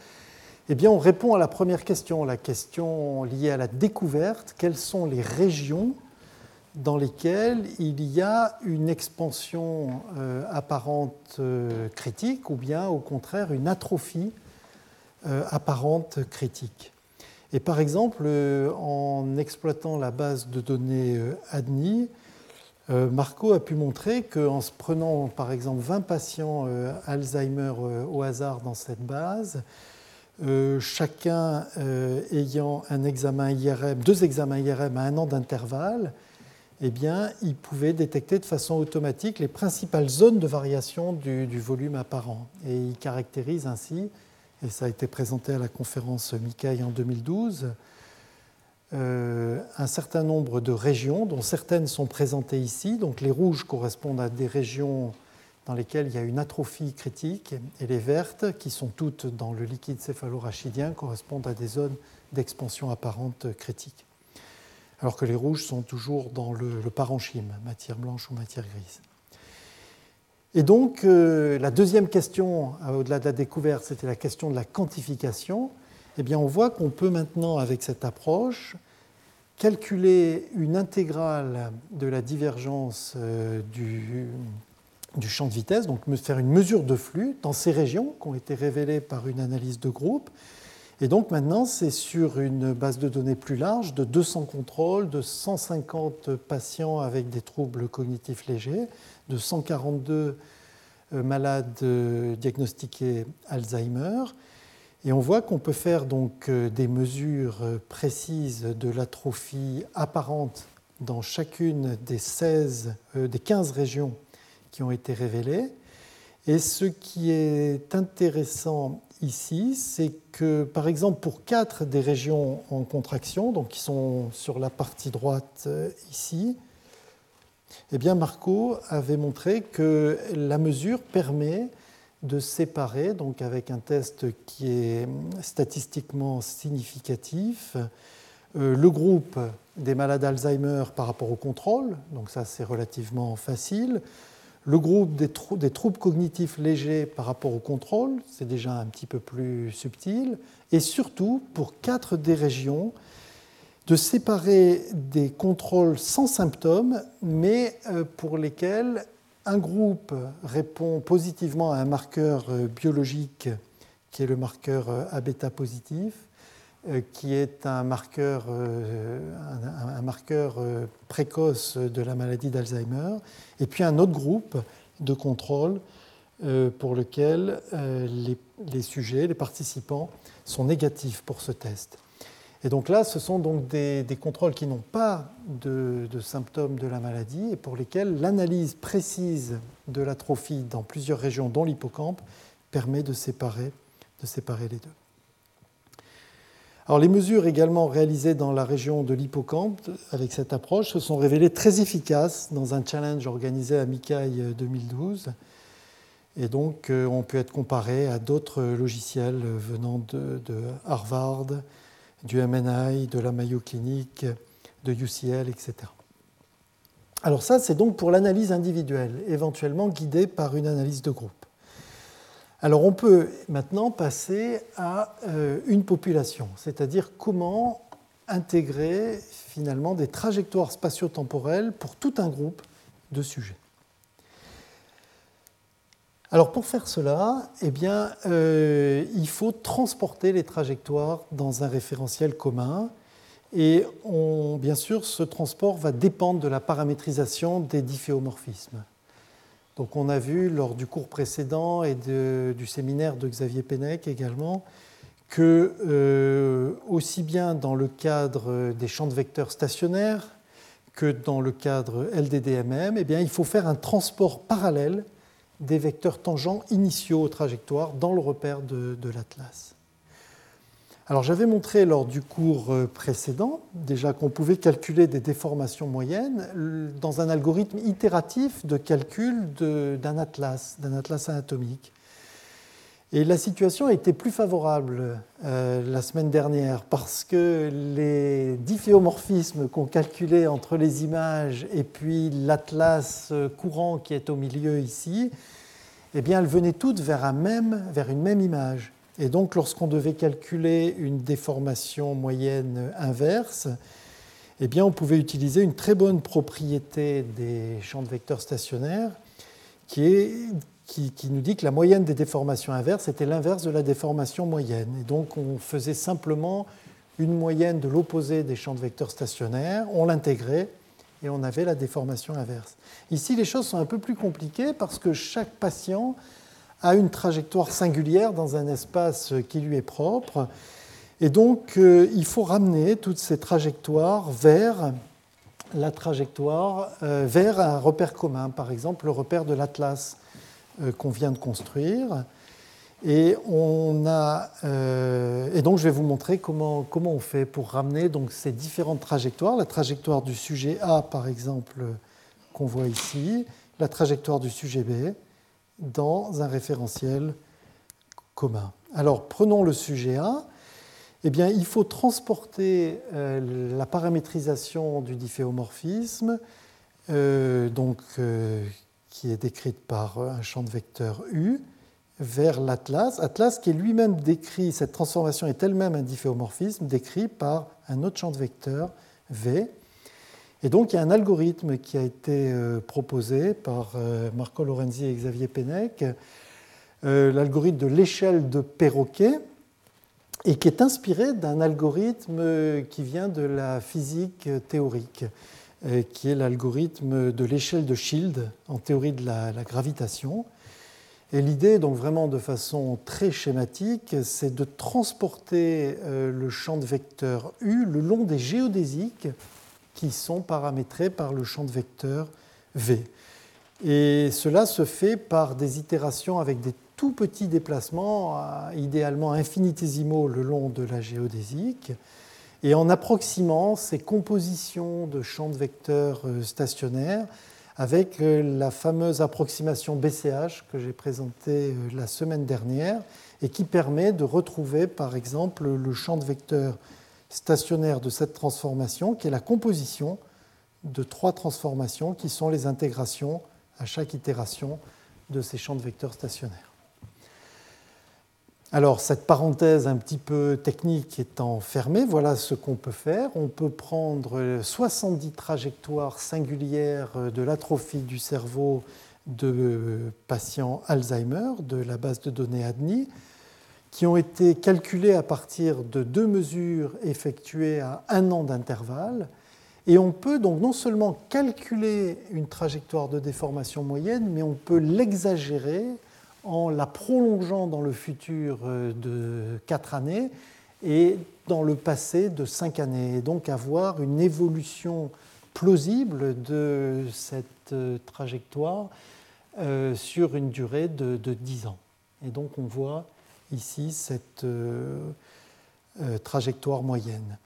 eh on répond à la première question, la question liée à la découverte. Quelles sont les régions dans lesquelles il y a une expansion euh, apparente euh, critique ou bien au contraire une atrophie euh, apparente critique? Et par exemple, euh, en exploitant la base de données euh, ADNI, euh, Marco a pu montrer qu'en se prenant par exemple 20 patients Alzheimer au hasard dans cette base, chacun ayant un examen IRM, deux examens IRM à un an d'intervalle, eh bien, il pouvait détecter de façon automatique les principales zones de variation du, du volume apparent. Et il caractérise ainsi et ça a été présenté à la conférence Mikai en 2012, euh, un certain nombre de régions, dont certaines sont présentées ici. Donc les rouges correspondent à des régions dans lesquelles il y a une atrophie critique, et les vertes, qui sont toutes dans le liquide céphalorachidien, correspondent à des zones d'expansion apparente critique. Alors que les rouges sont toujours dans le, le parenchyme, matière blanche ou matière grise. Et donc, euh, la deuxième question, euh, au-delà de la découverte, c'était la question de la quantification. Eh bien, on voit qu'on peut maintenant, avec cette approche, calculer une intégrale de la divergence euh, du, du, champ de vitesse, donc faire une mesure de flux dans ces régions qui ont été révélées par une analyse de groupe. Et donc maintenant, c'est sur une base de données plus large de 200 contrôles, de 150 patients avec des troubles cognitifs légers, de 142 euh, malades euh, diagnostiqués Alzheimer. Et on voit qu'on peut faire donc euh, des mesures précises de l'atrophie apparente dans chacune des, 16, des 15 régions qui ont été révélées. Et ce qui est intéressant ici, c'est que, par exemple, pour quatre des régions en contraction, donc qui sont sur la partie droite ici, eh bien, Marco avait montré que la mesure permet de séparer, donc avec un test qui est statistiquement significatif, euh, le groupe des malades Alzheimer par rapport au contrôle, donc ça c'est relativement facile, le groupe des, des troubles cognitifs légers par rapport au contrôle, c'est déjà un petit peu plus subtil, et surtout pour quatre des régions, de séparer des contrôles sans symptômes, mais euh, pour lesquels un groupe répond positivement à un marqueur euh, biologique qui est le marqueur euh, A-bêta positif, qui est un marqueur, un marqueur précoce de la maladie d'Alzheimer, et puis un autre groupe de contrôle pour lequel les sujets, les participants, sont négatifs pour ce test. Et donc là, ce sont donc des, contrôles qui n'ont pas de, symptômes de la maladie et pour lesquels l'analyse précise de l'atrophie dans plusieurs régions, dont l'hippocampe, permet de séparer, de séparer les deux. Alors, les mesures également réalisées dans la région de l'hippocampe avec cette approche se sont révélées très efficaces dans un challenge organisé à Mikai 2012. Et donc, euh, on peut être comparé à d'autres logiciels venant de, de Harvard, du MNI, de la Mayo Clinic, de UCL, etc. Alors ça, c'est donc pour l'analyse individuelle, éventuellement guidée par une analyse de groupe. Alors on peut maintenant passer à euh, une population, c'est-à-dire comment intégrer finalement des trajectoires spatio-temporelles pour tout un groupe de sujets. Alors pour faire cela, eh euh, il faut transporter les trajectoires dans un référentiel commun. Et bien sûr, ce transport va dépendre de la paramétrisation des difféomorphismes. Donc on a vu lors du cours précédent et du séminaire de Xavier Pennec également que euh, aussi bien dans le cadre des champs de vecteurs stationnaires que dans le cadre LDDMM, eh il faut faire un transport parallèle des vecteurs tangents initiaux aux trajectoires dans le repère de, l'atlas. Alors j'avais montré lors du cours euh, précédent déjà qu'on pouvait calculer des déformations moyennes dans un algorithme itératif de calcul d'un atlas, d'un atlas anatomique. Et la situation été plus favorable euh, la semaine dernière parce que les difféomorphismes qu'on calculait entre les images et puis l'atlas euh, courant qui est au milieu ici, eh bien, elles venaient toutes vers, un même, vers une même image. Et donc, lorsqu'on devait calculer une déformation moyenne inverse, eh bien, on pouvait utiliser une très bonne propriété des champs de vecteurs stationnaires qui est qui, nous dit que la moyenne des déformations inverses était l'inverse de la déformation moyenne. Et donc on faisait simplement une moyenne de l'opposé des champs de vecteurs stationnaires, on l'intégrait et on avait la déformation inverse. Ici, les choses sont un peu plus compliquées parce que chaque patient a une trajectoire singulière dans un espace qui lui est propre. Et donc, euh, il faut ramener toutes ces trajectoires vers la trajectoire, euh, vers un repère commun, par exemple le repère de l'Atlas qu'on vient de construire. Et, on a, euh, et donc je vais vous montrer comment, comment on fait pour ramener donc ces différentes trajectoires. La trajectoire du sujet A, par exemple, qu'on voit ici, la trajectoire du sujet B, dans un référentiel commun. Alors prenons le sujet A. Eh bien, il faut transporter euh, la paramétrisation du difféomorphisme, donc, qui est décrite par un champ de vecteur U, vers l'Atlas. Atlas qui est lui-même décrit, cette transformation est elle-même un difféomorphisme décrit par un autre champ de vecteur V. Et donc il y a un algorithme qui a été euh, proposé par euh, Marco Lorenzi et Xavier Pennec, euh, l'algorithme de l'échelle de Perroquet, et qui est inspiré d'un algorithme qui vient de la physique théorique. Euh, qui est l'algorithme de l'échelle de Shield en théorie de la, gravitation. Et l'idée, donc vraiment de façon très schématique, c'est de transporter euh, le champ de vecteur U le long des géodésiques qui sont paramétrés par le champ de vecteur V. Et cela se fait par des itérations avec des tout petits déplacements, idéalement infinitésimaux le long de la géodésique. Et en approximant ces compositions de champs de vecteurs euh, stationnaires avec euh, la fameuse approximation BCH que j'ai présentée euh, la semaine dernière et qui permet de retrouver par exemple le champ de vecteurs stationnaire de cette transformation qui est la composition de trois transformations qui sont les intégrations à chaque itération de ces champs de vecteurs stationnaires. Alors, cette parenthèse un petit peu technique étant fermée, voilà ce qu'on peut faire. On peut prendre 70 trajectoires singulières de l'atrophie du cerveau de patients Alzheimer de la base de données ADNI qui ont été calculées à partir de deux mesures effectuées à un an d'intervalle. Et on peut donc non seulement calculer une trajectoire de déformation moyenne, mais on peut l'exagérer en la prolongeant dans le futur euh, de 4 années et dans le passé de 5 années, et donc avoir une évolution plausible de cette euh, trajectoire euh, sur une durée de, 10 ans. Et donc on voit ici cette trajectoire moyenne.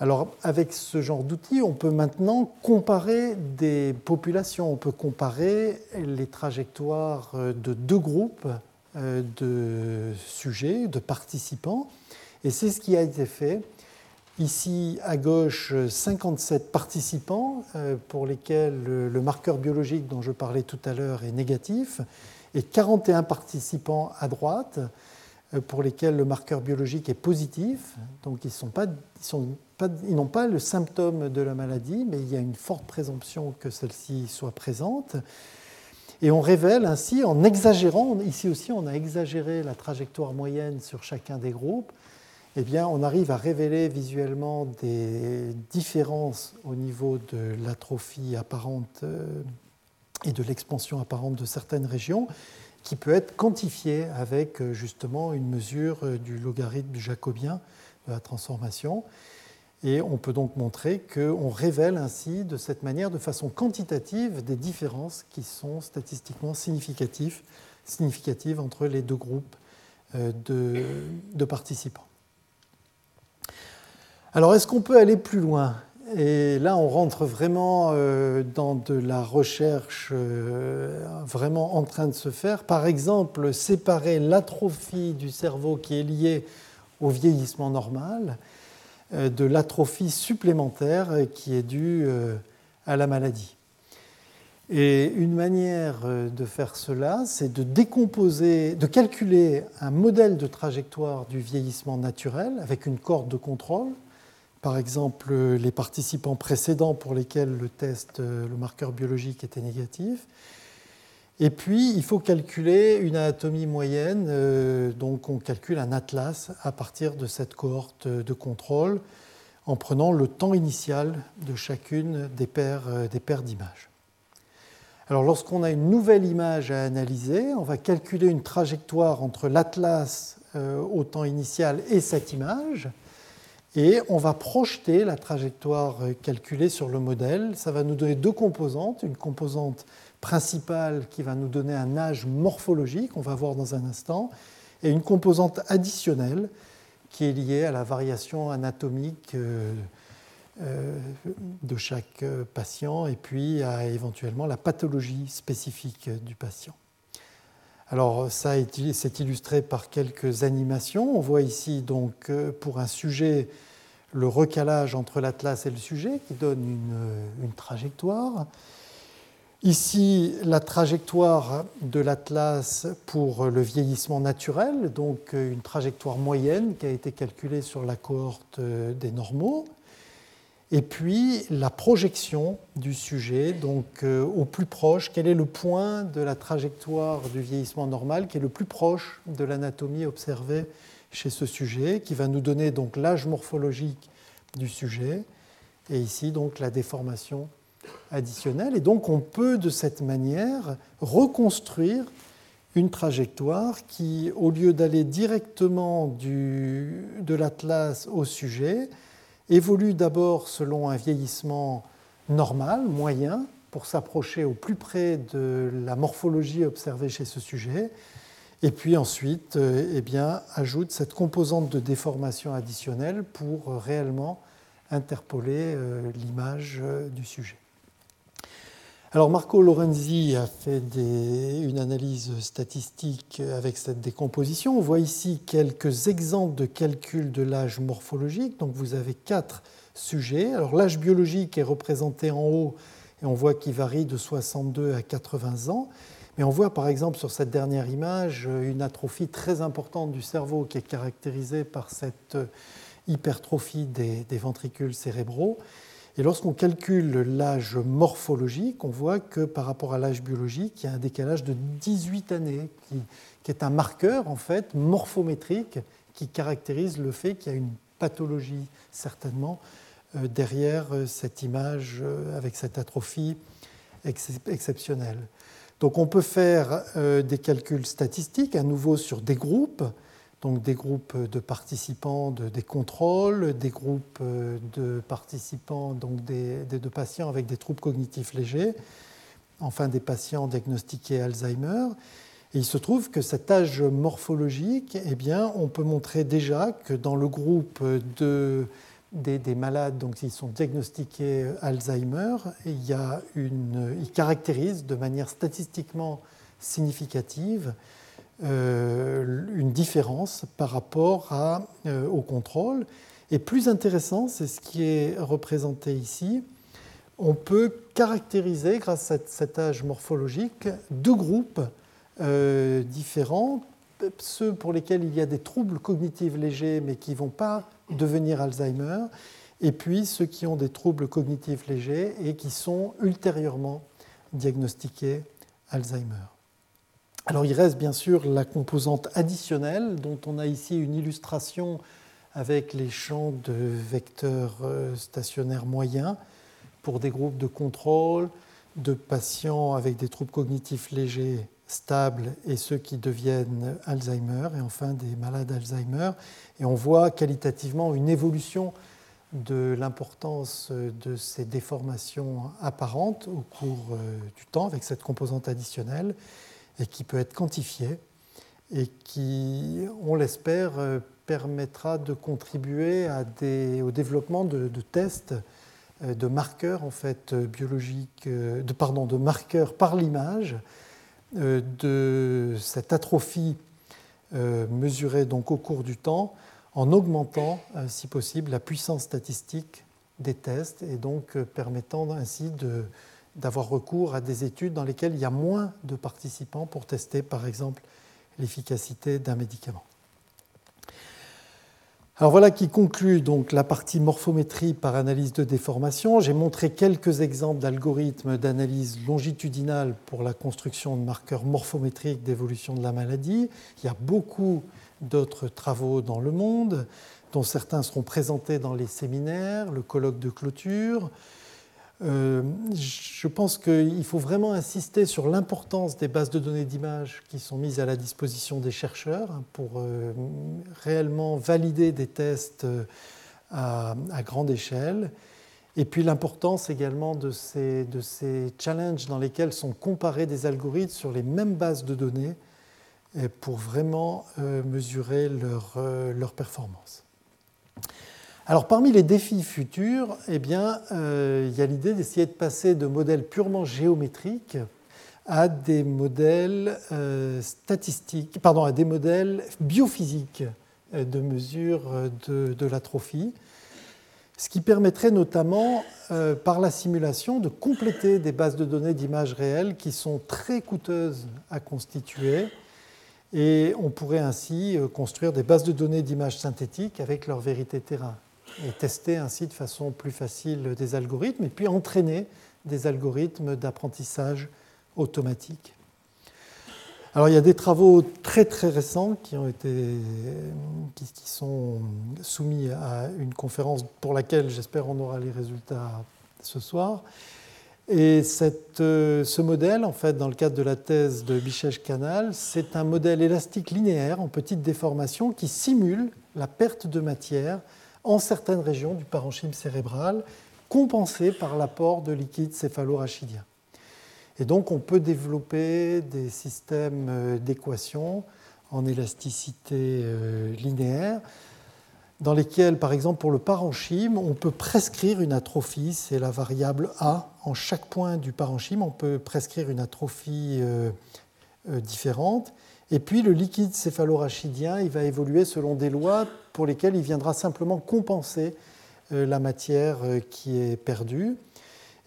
Alors avec ce genre d'outils, on peut maintenant comparer des populations, on peut comparer les trajectoires euh, de deux groupes euh, de sujets, de participants, et c'est ce qui a été fait. Ici, à gauche, 57 participants euh, pour lesquels le marqueur biologique dont je parlais tout à l'heure est négatif, et 41 participants à droite pour lesquels le marqueur biologique est positif. Donc ils n'ont pas le symptôme de la maladie, mais il y a une forte présomption que celle-ci soit présente. Et on révèle ainsi, en exagérant, ici aussi on a exagéré la trajectoire moyenne sur chacun des groupes, eh bien on arrive à révéler visuellement des différences au niveau de l'atrophie apparente euh, et de l'expansion apparente de certaines régions, qui peut être quantifiée avec euh, justement une mesure euh, du logarithme jacobien de la transformation. Et on peut donc montrer qu'on révèle ainsi de cette manière, de façon quantitative, des différences qui sont statistiquement significatives, significatives entre les deux groupes euh, de, participants. Alors est-ce qu'on peut aller plus loin? Et là, on rentre vraiment euh, dans de la recherche euh, vraiment en train de se faire. Par exemple, séparer l'atrophie du cerveau qui est liée au vieillissement normal euh, de l'atrophie supplémentaire qui est due à la maladie. Et une manière de faire cela, c'est de décomposer, de calculer un modèle de trajectoire du vieillissement naturel avec une corde de contrôle, par exemple les participants précédents pour lesquels le test, le marqueur biologique était négatif, et puis, il faut calculer une anatomie moyenne. Euh, donc, on calcule un atlas à partir de cette cohorte de contrôle en prenant le temps initial de chacune des paires, euh, d'images. Alors, lorsqu'on a une nouvelle image à analyser, on va calculer une trajectoire entre l'atlas euh, au temps initial et cette image. Et on va projeter la trajectoire calculée sur le modèle. Ça va nous donner deux composantes. Une composante principale qui va nous donner un âge morphologique, on va voir dans un instant, et une composante additionnelle qui est liée à la variation anatomique euh, euh, de chaque patient et puis à éventuellement la pathologie spécifique du patient. Alors ça c'est illustré par quelques animations. On voit ici donc euh, pour un sujet le recalage entre l'atlas et le sujet qui donne une, une trajectoire. Ici, la trajectoire de l'Atlas pour le vieillissement naturel, donc une trajectoire moyenne qui a été calculée sur la cohorte des normaux. Et puis la projection du sujet, donc euh, au plus proche, quel est le point de la trajectoire du vieillissement normal qui est le plus proche de l'anatomie observée chez ce sujet, qui va nous donner donc l'âge morphologique du sujet, et ici donc la déformation additionnel. Et donc on peut de cette manière reconstruire une trajectoire qui, au lieu d'aller directement du, de l'atlas au sujet, évolue d'abord selon un vieillissement normal, moyen, pour s'approcher au plus près de la morphologie observée chez ce sujet, et puis ensuite euh, eh ajoute cette composante de déformation additionnelle pour réellement interpoler euh, l'image euh, du sujet. Alors Marco Lorenzi a fait une analyse statistique avec cette décomposition. On voit ici quelques exemples de calcul de l'âge morphologique. Donc vous avez quatre sujets. Alors l'âge biologique est représenté en haut et on voit qu'il varie de 62 à 80 ans. Mais on voit par exemple sur cette dernière image une atrophie très importante du cerveau qui est caractérisée par cette hypertrophie des, ventricules cérébraux. Et lorsqu'on calcule l'âge morphologique, on voit que par rapport à l'âge biologique, il y a un décalage de 18 années, qui, est un marqueur en fait morphométrique qui caractérise le fait qu'il y a une pathologie certainement euh, derrière euh, cette image euh, avec cette atrophie exceptionnelle. Donc on peut faire des calculs statistiques à nouveau sur des groupes, donc des groupes de participants de, des contrôles, des groupes de participants, donc de patients avec des troubles cognitifs légers, enfin des patients diagnostiqués Alzheimer. Et il se trouve que cet âge morphologique, eh bien, on peut montrer déjà que dans le groupe de, des, malades donc, qui sont diagnostiqués Alzheimer, il, y a une, il caractérise de manière statistiquement significative euh, une différence par rapport euh, au contrôle. Et plus intéressant, c'est ce qui est représenté ici, on peut caractériser, grâce à cet âge morphologique, deux groupes euh, différents, ceux pour lesquels il y a des troubles cognitifs légers mais qui ne vont pas devenir Alzheimer, et puis ceux qui ont des troubles cognitifs légers et qui sont ultérieurement diagnostiqués Alzheimer. Alors il reste bien sûr la composante additionnelle dont on a ici une illustration avec les champs de vecteurs euh, stationnaires moyens pour des groupes de contrôle de patients avec des troubles cognitifs légers stables et ceux qui deviennent Alzheimer, et enfin des malades Alzheimer. Et on voit qualitativement une évolution de l'importance de ces déformations apparentes au cours euh, du temps avec cette composante additionnelle et qui peut être quantifiée et qui, on l'espère, euh, permettra de contribuer au développement de, tests euh, de marqueurs en fait biologiques, de, de marqueurs par l'image euh, de cette atrophie euh, mesurée donc au cours du temps en augmentant, euh, si possible, la puissance statistique des tests et donc permettant ainsi d'avoir recours à des études dans lesquelles il y a moins de participants pour tester, par exemple, l'efficacité d'un médicament. Alors voilà qui conclut donc la partie morphométrie par analyse de déformation. J'ai montré quelques exemples d'algorithmes d'analyse longitudinale pour la construction de marqueurs morphométriques d'évolution de la maladie. Il y a beaucoup d'autres travaux dans le monde, dont certains seront présentés dans les séminaires, le colloque de clôture. Euh, je pense qu'il faut vraiment insister sur l'importance des bases de données d'images qui sont mises à la disposition des chercheurs pour euh, réellement valider des tests euh, à, grande échelle. Et puis l'importance également de ces, challenges dans lesquels sont comparés des algorithmes sur les mêmes bases de données pour vraiment mesurer leur performance. Parmi les défis futurs, eh euh, il y a l'idée d'essayer de passer de modèles purement géométriques à des modèles euh, statistiques, à des modèles biophysiques euh, de mesure de, de l'atrophie, ce qui permettrait notamment, par la simulation, de compléter des bases de données d'images réelles qui sont très coûteuses à constituer. Et on pourrait ainsi construire des bases de données d'images synthétiques avec leur vérité terrain et tester ainsi de façon plus facile des algorithmes et puis entraîner des algorithmes d'apprentissage automatique. Alors il y a des travaux très très récents qui, ont été, qui, sont soumis à une conférence pour laquelle j'espère on aura les résultats ce soir. Et euh, ce modèle, en fait, dans le cadre de la thèse de Bichèche-Canal, c'est un modèle élastique linéaire en petite déformation qui simule la perte de matière en certaines régions du parenchyme cérébral, compensé par l'apport de liquide céphalorachidien. Et donc on peut développer des systèmes euh, d'équations en élasticité euh, linéaire dans lesquels, par exemple, pour le parenchyme, on peut prescrire une atrophie, c'est la variable A. En chaque point du parenchyme, on peut prescrire une atrophie euh, différente. Et puis le liquide céphalorachidien, il va évoluer selon des lois pour lesquelles il viendra simplement compenser euh, la matière euh, qui est perdue.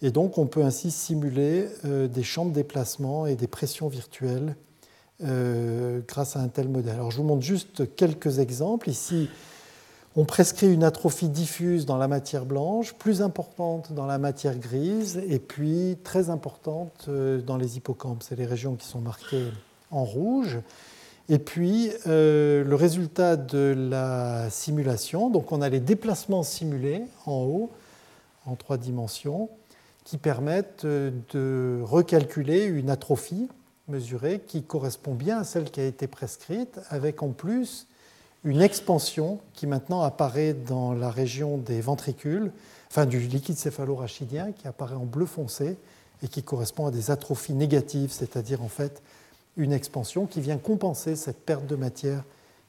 Et donc on peut ainsi simuler des champs de déplacement et des pressions virtuelles grâce à un tel modèle. Alors je vous montre juste quelques exemples. Ici, on prescrit une atrophie diffuse dans la matière blanche, plus importante dans la matière grise, et puis très importante euh, dans les hippocampes. C'est les régions qui sont marquées en rouge. Et puis, euh, le résultat de la simulation, donc on a les déplacements simulés en haut, en trois dimensions, qui permettent euh, de recalculer une atrophie mesurée qui correspond bien à celle qui a été prescrite, avec en plus une expansion qui maintenant apparaît dans la région des ventricules, enfin du liquide céphalorachidien qui apparaît en bleu foncé et qui correspond à des atrophies négatives, c'est-à-dire en fait une expansion qui vient compenser cette perte de matière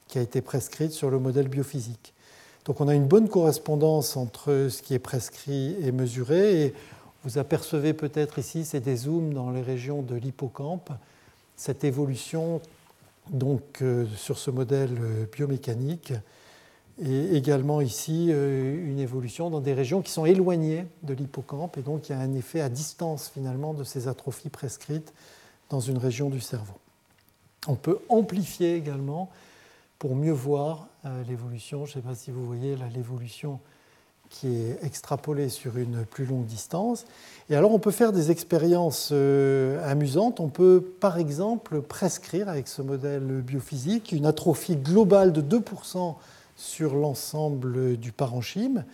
qui a été prescrite sur le modèle biophysique. Donc on a une bonne correspondance entre ce qui est prescrit et mesuré. Et vous apercevez peut-être ici, c'est des zooms dans les régions de l'hippocampe, cette évolution donc euh, sur ce modèle euh, biomécanique, et également ici euh, une évolution dans des régions qui sont éloignées de l'hippocampe, et donc il y a un effet à distance finalement de ces atrophies prescrites dans une région du cerveau. On peut amplifier également pour mieux voir l'évolution. Je ne sais pas si vous voyez l'évolution qui est extrapolée sur une plus longue distance. Et alors on peut faire des expériences euh, amusantes. On peut par exemple prescrire avec ce modèle biophysique une atrophie globale de 2% sur l'ensemble du parenchyme.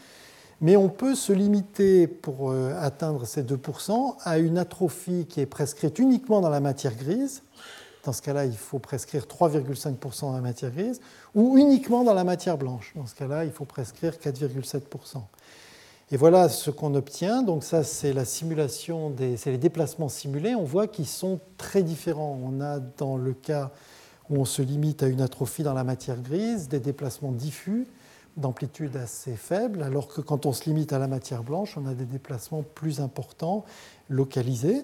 Mais on peut se limiter pour euh, atteindre ces 2% à une atrophie qui est prescrite uniquement dans la matière grise. Dans ce cas-là, il faut prescrire 3,5% dans la matière grise, ou uniquement dans la matière blanche. Dans ce cas-là, il faut prescrire 4,7%. Et voilà ce qu'on obtient. Donc ça, c'est la simulation, des, c'est les déplacements simulés. On voit qu'ils sont très différents. On a dans le cas où on se limite à une atrophie dans la matière grise, des déplacements diffus d'amplitude assez faible, alors que quand on se limite à la matière blanche, on a des déplacements plus importants, localisés.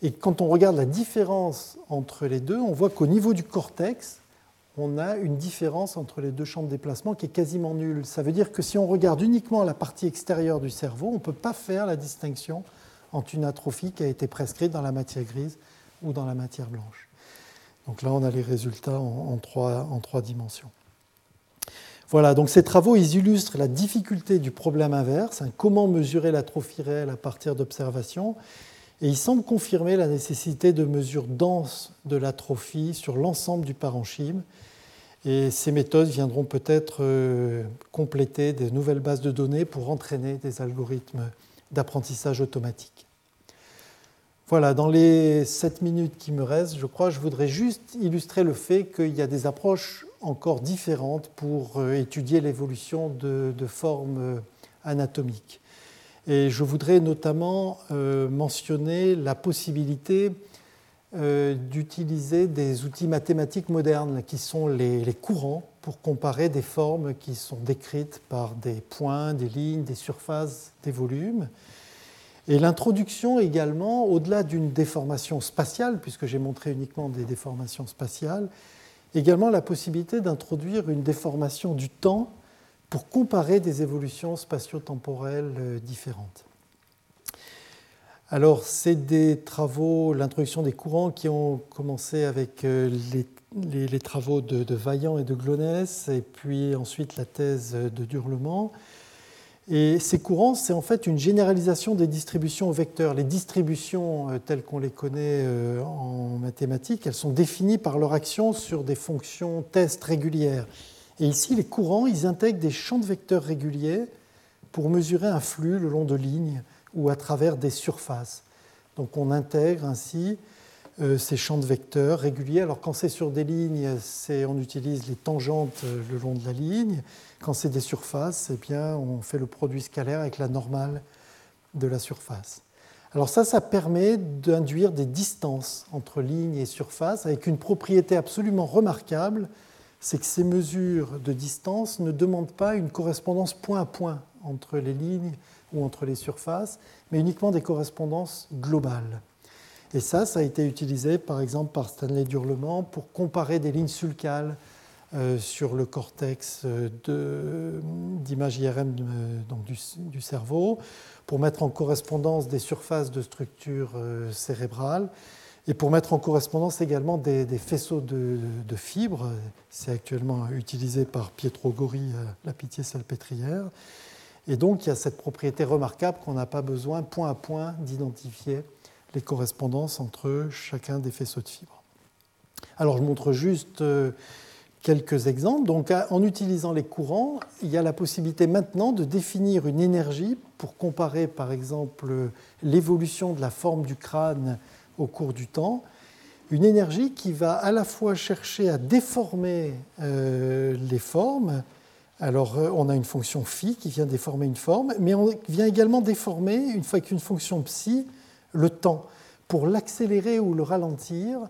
Et quand on regarde la différence entre les deux, on voit qu'au niveau du cortex, on a une différence entre les deux champs de déplacement qui est quasiment nulle. Ça veut dire que si on regarde uniquement la partie extérieure du cerveau, on ne peut pas faire la distinction entre une atrophie qui a été prescrite dans la matière grise ou dans la matière blanche. Donc là, on a les résultats en, trois, en trois, dimensions. Voilà, donc ces travaux, ils illustrent la difficulté du problème inverse, hein, comment mesurer l'atrophie réelle à partir d'observations, et il semble confirmer la nécessité de mesures denses de l'atrophie sur l'ensemble du parenchyme. Et ces méthodes viendront peut-être euh, compléter des nouvelles bases de données pour entraîner des algorithmes d'apprentissage automatique. Voilà, dans les 7 minutes qui me restent, je crois, je voudrais juste illustrer le fait qu'il y a des approches encore différentes pour euh, étudier l'évolution de, formes euh, anatomiques. Et je voudrais notamment euh, mentionner la possibilité d'utiliser des outils mathématiques modernes qui sont les, courants pour comparer des formes qui sont décrites par des points, des lignes, des surfaces, des volumes. Et l'introduction également, au-delà d'une déformation spatiale, puisque j'ai montré uniquement des déformations spatiales, également la possibilité d'introduire une déformation du temps pour comparer des évolutions spatio-temporelles euh, différentes. Alors, c'est des travaux, l'introduction des courants qui ont commencé avec euh, les, travaux de, Vaillant et de Glonès, et puis ensuite la thèse de Durlement. Et ces courants, c'est en fait une généralisation des distributions au vecteur. Les distributions euh, telles qu'on les connaît en mathématiques, elles sont définies par leur action sur des fonctions test régulières. Et ici, les courants, ils intègrent des champs de vecteurs réguliers pour mesurer un flux le long de lignes ou à travers des surfaces. Donc on intègre ainsi euh, ces champs de vecteurs réguliers. Alors quand c'est sur des lignes, on utilise les tangentes euh, le long de la ligne. Quand c'est des surfaces, eh bien, on fait le produit scalaire avec la normale de la surface. Alors ça, ça permet d'induire des distances entre lignes et surfaces avec une propriété absolument remarquable c'est que ces mesures de distance ne demandent pas une correspondance point à point entre les lignes ou entre les surfaces, mais uniquement des correspondances globales. Et ça, ça a été utilisé par exemple par Stanley Durlement pour comparer des lignes sulcales sur le cortex d'image IRM donc du, cerveau pour mettre en correspondance des surfaces de structures cérébrales et pour mettre en correspondance également des, faisceaux de, fibres. C'est actuellement utilisé par Pietro Gori à la Pitié-Salpêtrière. Et donc il y a cette propriété remarquable qu'on n'a pas besoin point à point d'identifier les correspondances entre chacun des faisceaux de fibres. Alors je montre juste euh, quelques exemples. Donc en utilisant les courants, il y a la possibilité maintenant de définir une énergie pour comparer par exemple l'évolution de la forme du crâne au cours du temps, une énergie qui va à la fois chercher à déformer euh, les formes. Alors, euh, on a une fonction phi qui vient déformer une forme, mais on vient également déformer, une fois qu'une fonction psi, le temps, pour l'accélérer ou le ralentir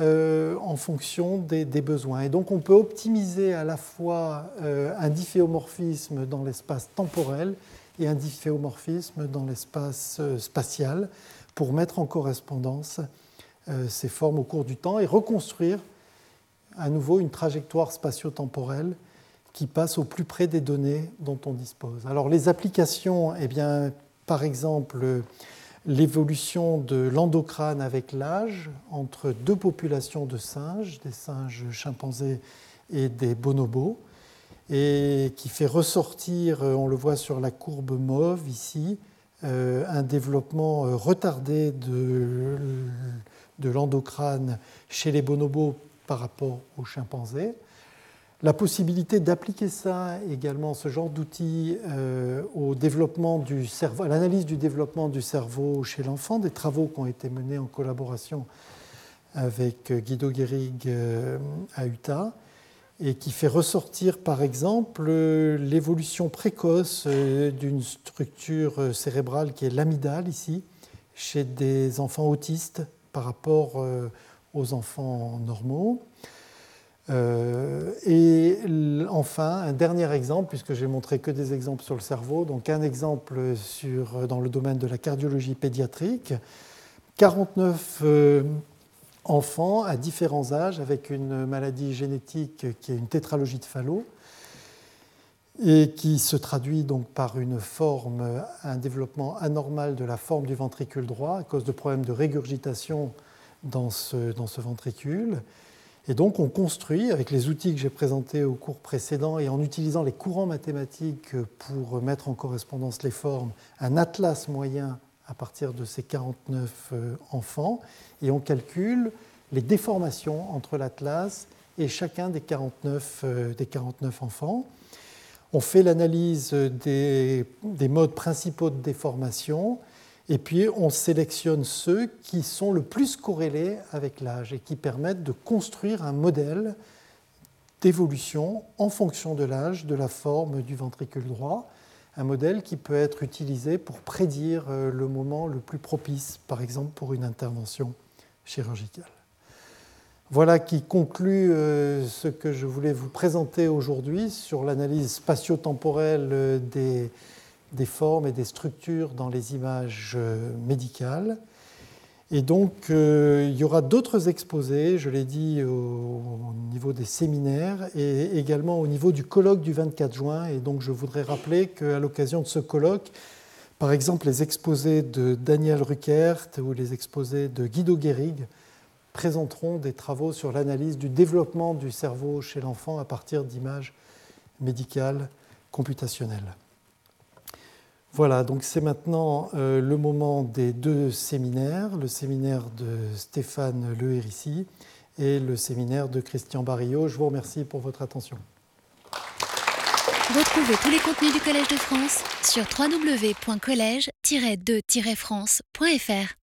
euh, en fonction des, besoins. Et donc, on peut optimiser à la fois un difféomorphisme dans l'espace temporel et un difféomorphisme dans l'espace spatial pour mettre en correspondance euh, ces formes au cours du temps et reconstruire à nouveau une trajectoire spatio-temporelle qui passe au plus près des données dont on dispose. Alors les applications, eh bien, par exemple, l'évolution de l'endocrâne avec l'âge entre deux populations de singes, des singes chimpanzés et des bonobos, et qui fait ressortir, on le voit sur la courbe mauve ici, euh, un développement euh, retardé de, de l'endocrâne chez les bonobos par rapport aux chimpanzés. La possibilité d'appliquer ça également, ce genre d'outils, euh, à l'analyse du développement du cerveau chez l'enfant, des travaux qui ont été menés en collaboration avec Guido Guérig à Utah et qui fait ressortir par exemple l'évolution précoce euh, d'une structure cérébrale qui est l'amygdale ici, chez des enfants autistes par rapport euh, aux enfants normaux. Euh, et enfin, un dernier exemple, puisque j'ai montré que des exemples sur le cerveau, donc un exemple sur, dans le domaine de la cardiologie pédiatrique. 49 enfants à différents âges avec une maladie génétique qui est une tétralogie de Fallot et qui se traduit donc par une forme, un développement anormal de la forme du ventricule droit à cause de problèmes de régurgitation dans ce, dans ce ventricule. Et donc on construit, avec les outils que j'ai présentés au cours précédent et en utilisant les courants mathématiques pour mettre en correspondance les formes, un atlas moyen à partir de ces 49 euh, enfants et on calcule les déformations entre l'atlas et chacun des 49, euh, des 49 enfants. On fait l'analyse des, des, modes principaux de déformation et puis on sélectionne ceux qui sont le plus corrélés avec l'âge et qui permettent de construire un modèle d'évolution en fonction de l'âge de la forme du ventricule droit un modèle qui peut être utilisé pour prédire euh, le moment le plus propice, par exemple pour une intervention chirurgicale. Voilà qui conclut euh, ce que je voulais vous présenter aujourd'hui sur l'analyse spatio-temporelle euh, des, des, formes et des structures dans les images médicales. Et donc, euh, il y aura d'autres exposés, je l'ai dit, au, niveau des séminaires et également au niveau du colloque du 24 juin. Et donc, je voudrais rappeler qu'à l'occasion de ce colloque, par exemple, les exposés de Daniel Ruckert ou les exposés de Guido Guérig présenteront des travaux sur l'analyse du développement du cerveau chez l'enfant à partir d'images médicales computationnelles. Voilà, donc c'est maintenant euh, le moment des deux séminaires, le séminaire de Stéphane Lehérissi et le séminaire de Christian Barillot. Je vous remercie pour votre attention. Retrouvez tous les contenus du Collège de France sur www.colège-2-france.fr.